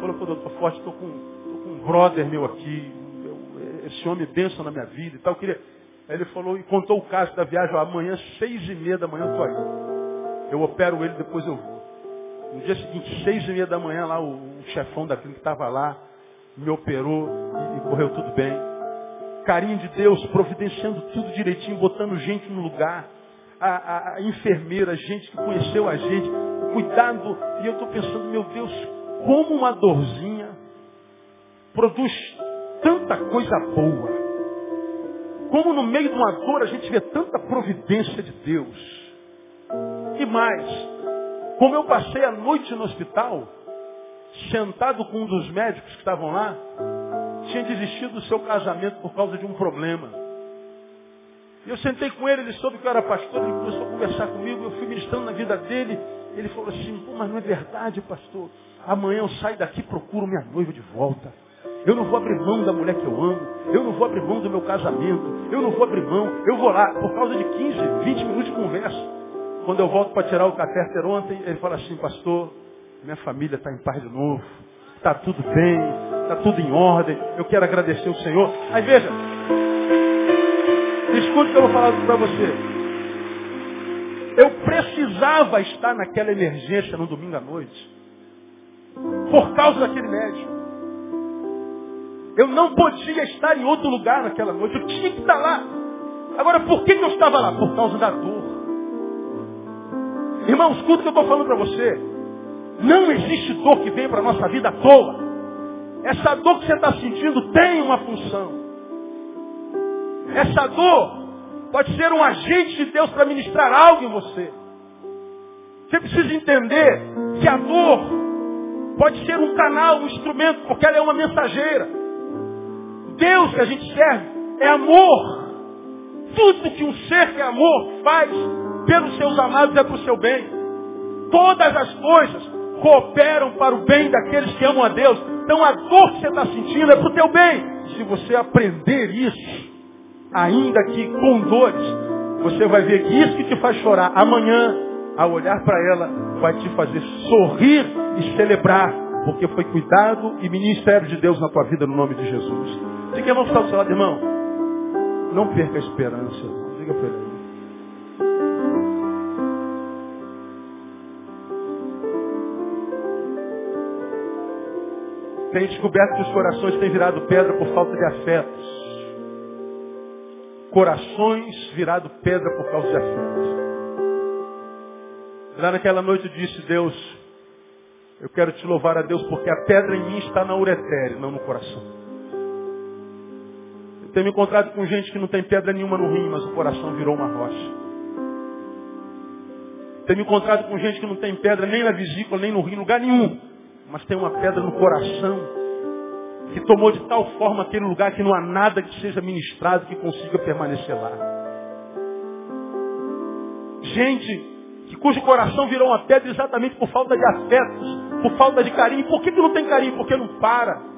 Falou o doutor Fortes, estou com, com um brother meu aqui, eu, esse homem benção na minha vida e tal. Eu queria... Aí ele falou e contou o caso da viagem, amanhã, seis e meia da manhã eu estou aí. Eu opero ele, depois eu vou. No dia seguinte, seis e meia da manhã, lá o, o chefão da clínica estava lá, me operou e, e correu tudo bem carinho de Deus, providenciando tudo direitinho, botando gente no lugar. A, a, a enfermeira, gente que conheceu a gente, cuidado. E eu estou pensando, meu Deus, como uma dorzinha produz tanta coisa boa. Como no meio de uma dor a gente vê tanta providência de Deus. E mais, como eu passei a noite no hospital, sentado com um dos médicos que estavam lá, tinha desistido do seu casamento por causa de um problema. Eu sentei com ele, ele soube que eu era pastor, ele começou a conversar comigo, eu fui ministrando na vida dele. Ele falou assim, mas não é verdade, pastor. Amanhã eu saio daqui e procuro minha noiva de volta. Eu não vou abrir mão da mulher que eu amo. Eu não vou abrir mão do meu casamento. Eu não vou abrir mão. Eu vou lá, por causa de 15, 20 minutos de conversa. Quando eu volto para tirar o catéter ontem, ele fala assim, pastor, minha família está em paz de novo. Está tudo bem, está tudo em ordem, eu quero agradecer o Senhor. Aí veja, escute o que eu vou falar para você. Eu precisava estar naquela emergência no domingo à noite, por causa daquele médico. Eu não podia estar em outro lugar naquela noite, eu tinha que estar lá. Agora, por que, que eu estava lá? Por causa da dor. Irmão, escuta o que eu estou falando para você. Não existe dor que vem para a nossa vida à toa. Essa dor que você está sentindo tem uma função. Essa dor pode ser um agente de Deus para ministrar algo em você. Você precisa entender que a dor pode ser um canal, um instrumento, porque ela é uma mensageira. Deus que a gente serve é amor. Tudo que um ser que é amor faz pelos seus amados é para o seu bem. Todas as coisas cooperam para o bem daqueles que amam a Deus. Então a dor que você está sentindo é para o teu bem. Se você aprender isso, ainda que com dores, você vai ver que isso que te faz chorar amanhã, ao olhar para ela, vai te fazer sorrir e celebrar, porque foi cuidado e ministério de Deus na tua vida no nome de Jesus. Diga, vamos estar do seu lado, irmão. Não perca a esperança. Diga para ele. Tem descoberto que os corações têm virado pedra por falta de afetos. Corações virado pedra por causa de afetos. Lá naquela noite eu disse, Deus, eu quero te louvar a Deus porque a pedra em mim está na uretere, não no coração. Tenho me encontrado com gente que não tem pedra nenhuma no rim, mas o coração virou uma rocha. Tenho me encontrado com gente que não tem pedra nem na vesícula, nem no rim, lugar nenhum mas tem uma pedra no coração que tomou de tal forma aquele lugar que não há nada que seja ministrado que consiga permanecer lá. Gente que cujo coração virou uma pedra exatamente por falta de afetos, por falta de carinho. Por que, que não tem carinho? Porque não para.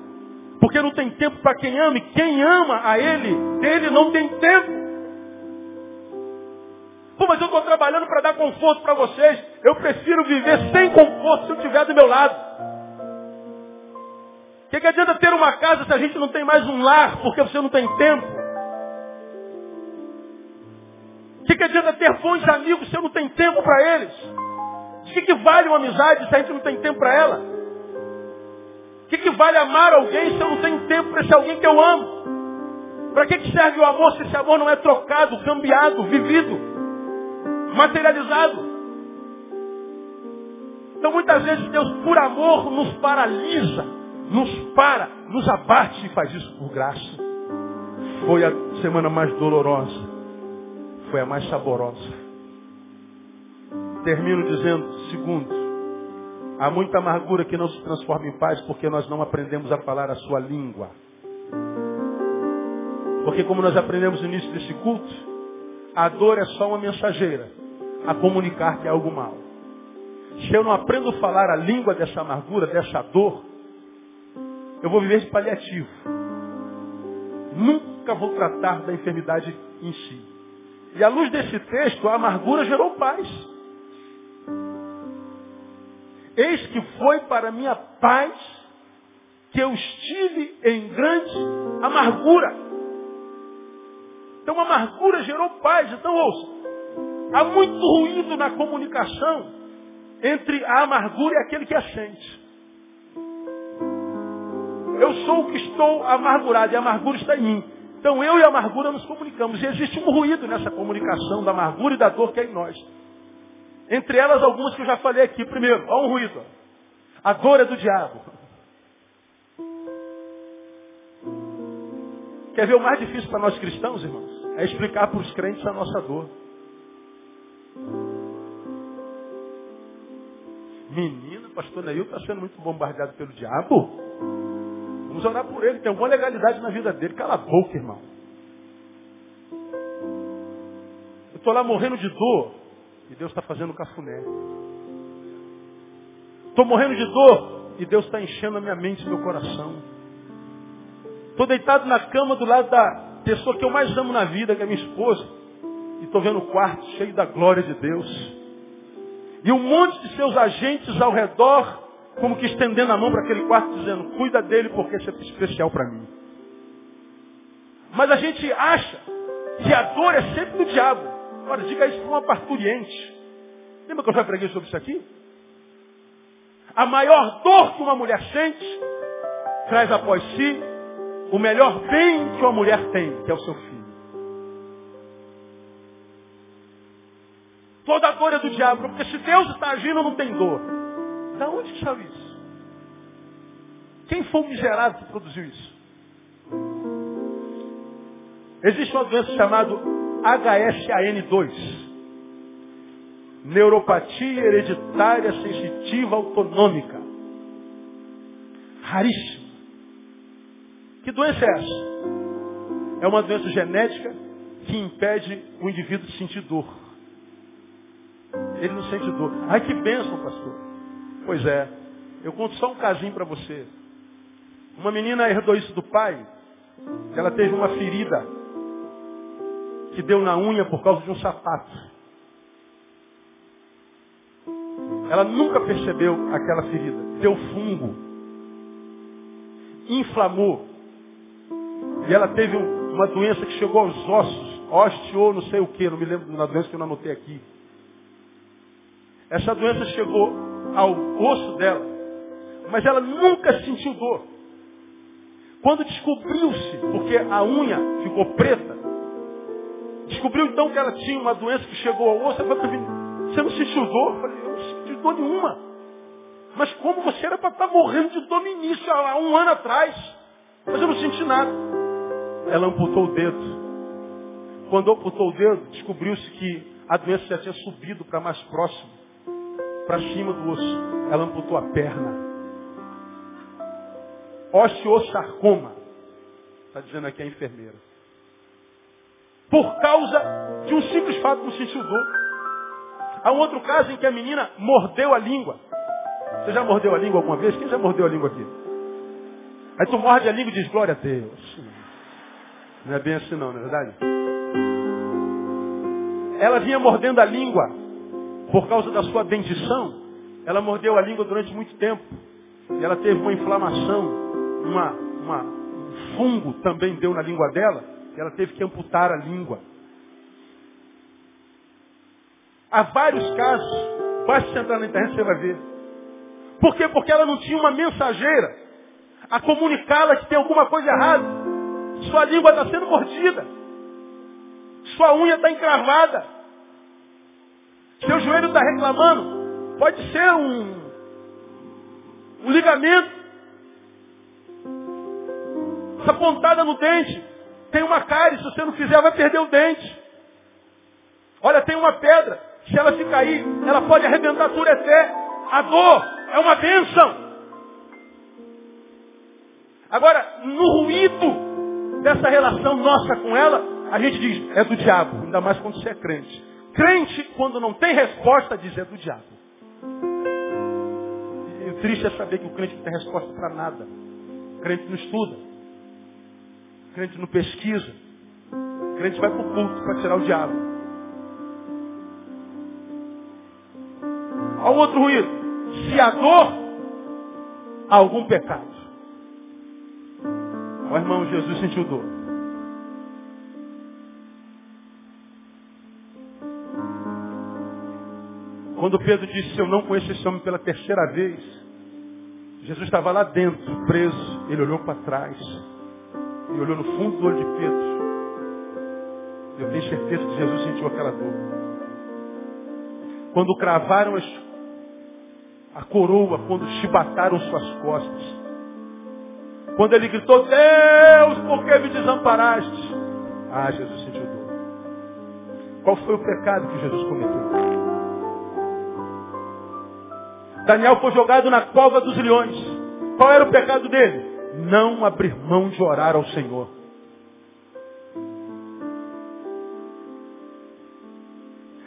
Porque não tem tempo para quem ama. E quem ama a ele, dele não tem tempo. Pô, mas eu estou trabalhando para dar conforto para vocês. Eu prefiro viver sem conforto se eu estiver do meu lado. O que, que adianta ter uma casa se a gente não tem mais um lar porque você não tem tempo? O que, que adianta ter bons amigos se eu não tenho tempo para eles? De que, que vale uma amizade se a gente não tem tempo para ela? Que, que vale amar alguém se eu não tenho tempo para esse alguém que eu amo? Para que, que serve o amor se esse amor não é trocado, cambiado, vivido, materializado? Então muitas vezes Deus, por amor, nos paralisa nos para, nos abate e faz isso por graça. Foi a semana mais dolorosa, foi a mais saborosa. Termino dizendo, segundo, há muita amargura que não se transforma em paz porque nós não aprendemos a falar a sua língua. Porque como nós aprendemos no início desse culto, a dor é só uma mensageira a comunicar que é algo mal. Se eu não aprendo a falar a língua dessa amargura, dessa dor, eu vou viver de paliativo. Nunca vou tratar da enfermidade em si. E à luz desse texto, a amargura gerou paz. Eis que foi para minha paz que eu estive em grande amargura. Então a amargura gerou paz. Então ouça, há muito ruído na comunicação entre a amargura e aquele que a sente. Eu sou o que estou amargurado e a amargura está em mim. Então eu e a amargura nos comunicamos. E existe um ruído nessa comunicação da amargura e da dor que é em nós. Entre elas algumas que eu já falei aqui. Primeiro, há um ruído. A dor é do diabo. Quer ver o mais difícil para nós cristãos, irmãos? É explicar para os crentes a nossa dor. Menino, pastor Neil está sendo muito bombardeado pelo diabo. Vamos orar por ele, tem alguma legalidade na vida dele. Cala a boca, irmão. Eu estou lá morrendo de dor e Deus está fazendo cafuné. Estou morrendo de dor e Deus está enchendo a minha mente e meu coração. Estou deitado na cama do lado da pessoa que eu mais amo na vida, que é minha esposa. E estou vendo o quarto cheio da glória de Deus. E um monte de seus agentes ao redor, como que estendendo a mão para aquele quarto, dizendo, cuida dele porque isso é especial para mim. Mas a gente acha que a dor é sempre do diabo. Agora, diga isso para uma parturiente. Lembra que eu já preguei sobre isso aqui? A maior dor que uma mulher sente traz após si o melhor bem que uma mulher tem, que é o seu filho. Toda dor é do diabo, porque se Deus está agindo, não tem dor. Da onde que saiu isso? Quem foi o miserável que produziu isso? Existe uma doença chamada HSAN2. Neuropatia hereditária sensitiva autonômica. Raríssima. Que doença é essa? É uma doença genética que impede o indivíduo de sentir dor. Ele não sente dor. Ai, que bênção, pastor. Pois é. Eu conto só um casinho para você. Uma menina herdou isso do pai. Ela teve uma ferida que deu na unha por causa de um sapato. Ela nunca percebeu aquela ferida. Deu fungo. Inflamou. E ela teve uma doença que chegou aos ossos. Osteo, não sei o que, não me lembro da doença que eu não anotei aqui. Essa doença chegou ao osso dela, mas ela nunca sentiu dor. Quando descobriu-se, porque a unha ficou preta, descobriu então que ela tinha uma doença que chegou ao osso, ela falou, você não sentiu dor? Eu falei, eu não senti dor nenhuma. Mas como você era para estar tá morrendo de dor no início, há um ano atrás? Mas eu não senti nada. Ela amputou o dedo. Quando amputou o dedo, descobriu-se que a doença já tinha subido para mais próximo para cima do osso. Ela amputou a perna. Osteosarcoma. Está dizendo aqui a enfermeira. Por causa de um simples fato não sentiu dor. Há um outro caso em que a menina mordeu a língua. Você já mordeu a língua alguma vez? Quem já mordeu a língua aqui? Aí tu morde a língua e diz, glória a Deus. Não é bem assim não, não é verdade? Ela vinha mordendo a língua por causa da sua dentição, ela mordeu a língua durante muito tempo. E ela teve uma inflamação, uma, uma, um fungo também deu na língua dela, e ela teve que amputar a língua. Há vários casos, basta entrar na internet você vai ver. Por quê? Porque ela não tinha uma mensageira a comunicá-la que tem alguma coisa errada. Sua língua está sendo mordida. Sua unha está encravada. Seu joelho está reclamando. Pode ser um, um ligamento. Essa pontada no dente. Tem uma cárie, se você não fizer, vai perder o dente. Olha, tem uma pedra. Se ela se cair, ela pode arrebentar tudo até. A dor é uma bênção. Agora, no ruído dessa relação nossa com ela, a gente diz, é do diabo, ainda mais quando você é crente. Crente, quando não tem resposta, diz é do diabo. E o triste é saber que o crente não tem resposta para nada. O crente não estuda crente não pesquisa. crente vai para o culto para tirar o diabo. Olha o outro ruído. Se há dor, há algum pecado. O irmão Jesus sentiu dor. Quando Pedro disse, eu não conheço esse homem pela terceira vez, Jesus estava lá dentro, preso. Ele olhou para trás. E olhou no fundo do olho de Pedro. Eu tenho certeza que Jesus sentiu aquela dor. Quando cravaram a coroa, quando chibataram suas costas. Quando ele gritou, Deus, por que me desamparaste? Ah, Jesus sentiu dor. Qual foi o pecado que Jesus cometeu? Daniel foi jogado na cova dos leões. Qual era o pecado dele? Não abrir mão de orar ao Senhor.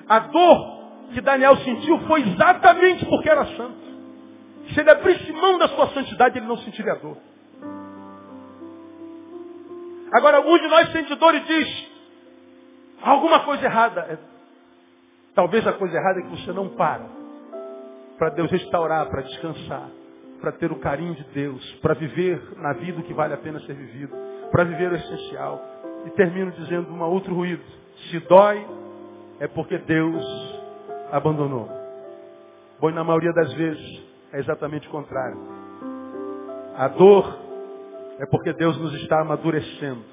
A dor que Daniel sentiu foi exatamente porque era santo. Se ele abrisse mão da sua santidade, ele não sentiria dor. Agora, algum de nós sente dor e diz, alguma coisa errada. É, talvez a coisa errada é que você não para para Deus restaurar, para descansar, para ter o carinho de Deus, para viver na vida o que vale a pena ser vivido, para viver o essencial. E termino dizendo um outro ruído. Se dói, é porque Deus abandonou. Bom, na maioria das vezes é exatamente o contrário. A dor é porque Deus nos está amadurecendo.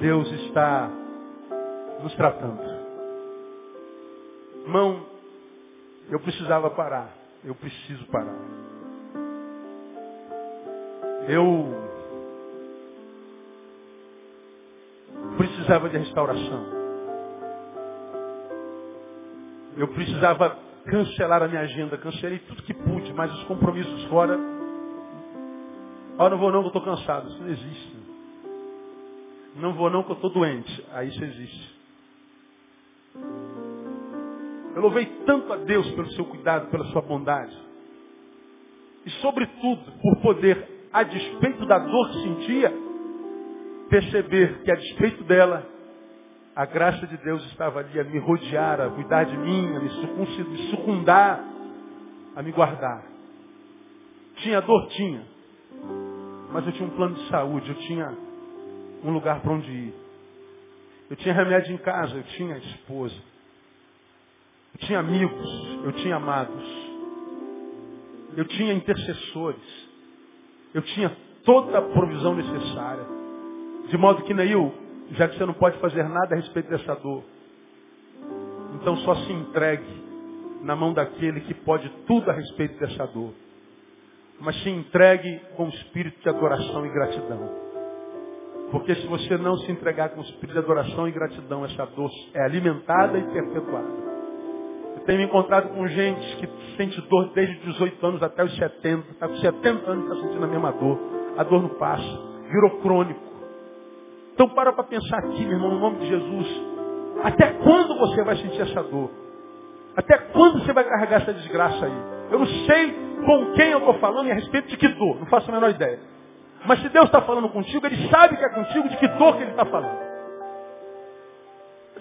Deus está nos tratando. Irmão, eu precisava parar. Eu preciso parar. Eu precisava de restauração. Eu precisava cancelar a minha agenda. Cancelei tudo que pude, mas os compromissos fora. Ah, não vou não, que eu estou cansado. Isso não existe. Não vou não, que eu estou doente. Aí isso existe. Eu louvei tanto a Deus pelo seu cuidado, pela sua bondade. E sobretudo, por poder, a despeito da dor que sentia, perceber que a despeito dela, a graça de Deus estava ali a me rodear, a cuidar de mim, a me sucundar, a me guardar. Tinha dor? Tinha. Mas eu tinha um plano de saúde, eu tinha um lugar para onde ir. Eu tinha remédio em casa, eu tinha esposa. Eu tinha amigos, eu tinha amados, eu tinha intercessores, eu tinha toda a provisão necessária. De modo que, Neil, já que você não pode fazer nada a respeito dessa dor, então só se entregue na mão daquele que pode tudo a respeito dessa dor. Mas se entregue com espírito de adoração e gratidão. Porque se você não se entregar com espírito de adoração e gratidão, essa dor é alimentada e perpetuada. Tenho me encontrado com gente que sente dor desde os 18 anos até os 70. Está com 70 anos e está sentindo a mesma dor. A dor não passa. Virou crônico. Então para para pensar aqui, meu irmão, no nome de Jesus. Até quando você vai sentir essa dor? Até quando você vai carregar essa desgraça aí? Eu não sei com quem eu estou falando e a respeito de que dor. Não faço a menor ideia. Mas se Deus está falando contigo, Ele sabe que é contigo de que dor que Ele está falando.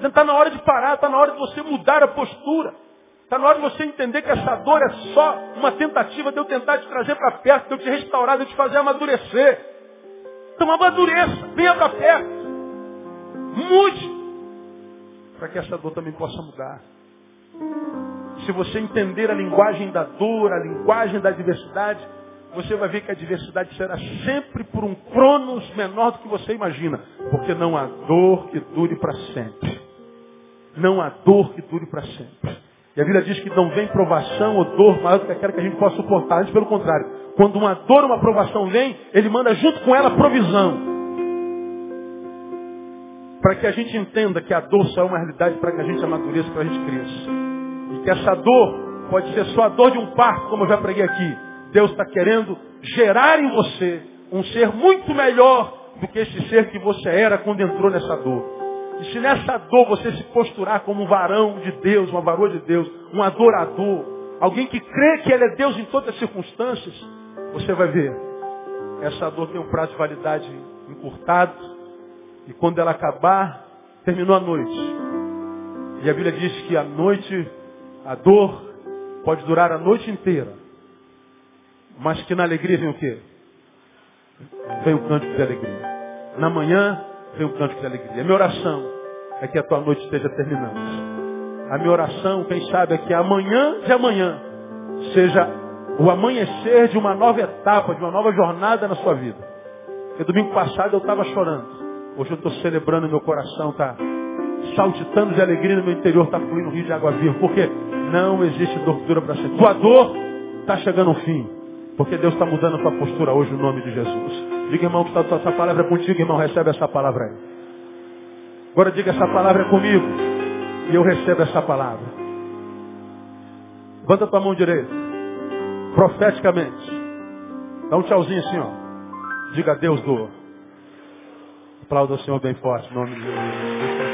Está na hora de parar, está na hora de você mudar a postura. Está na hora de você entender que essa dor é só uma tentativa de eu tentar te trazer para perto, de eu te restaurar, de eu te fazer amadurecer. Então amadureça, venha para perto. Mude. Para que essa dor também possa mudar. Se você entender a linguagem da dor, a linguagem da diversidade, você vai ver que a diversidade será sempre por um cronos menor do que você imagina. Porque não há dor que dure para sempre. Não há dor que dure para sempre. E a Bíblia diz que não vem provação ou dor maior do que aquela que a gente possa suportar. Antes, pelo contrário. Quando uma dor ou uma provação vem, Ele manda junto com ela provisão. Para que a gente entenda que a dor só é uma realidade para que a gente amadureça, para que a gente cresça. E que essa dor pode ser só a dor de um parto, como eu já preguei aqui. Deus está querendo gerar em você um ser muito melhor do que esse ser que você era quando entrou nessa dor. E se nessa dor você se posturar como um varão de Deus, uma varoa de Deus, um adorador, alguém que crê que Ele é Deus em todas as circunstâncias, você vai ver. Essa dor tem um prazo de validade encurtado. E quando ela acabar, terminou a noite. E a Bíblia diz que a noite, a dor pode durar a noite inteira, mas que na alegria vem o quê? Vem o cântico de alegria. Na manhã vem o cântico de alegria. Minha oração é que a tua noite esteja terminando. A minha oração, quem sabe, é que amanhã de amanhã seja o amanhecer de uma nova etapa, de uma nova jornada na sua vida. Porque domingo passado eu estava chorando. Hoje eu estou celebrando, meu coração está saltitando de alegria no meu interior, está fluindo um rio de água viva. Porque não existe dor dura para sempre. Tua dor está chegando ao fim. Porque Deus está mudando a tua postura hoje no nome de Jesus. Diga, irmão, que essa palavra é contigo, irmão, recebe essa palavra aí. Agora diga, essa palavra é comigo. E eu recebo essa palavra. Levanta tua mão direita. Profeticamente. Dá um tchauzinho assim, ó. Diga Deus do. Aplauda o Senhor bem forte, em nome de Jesus.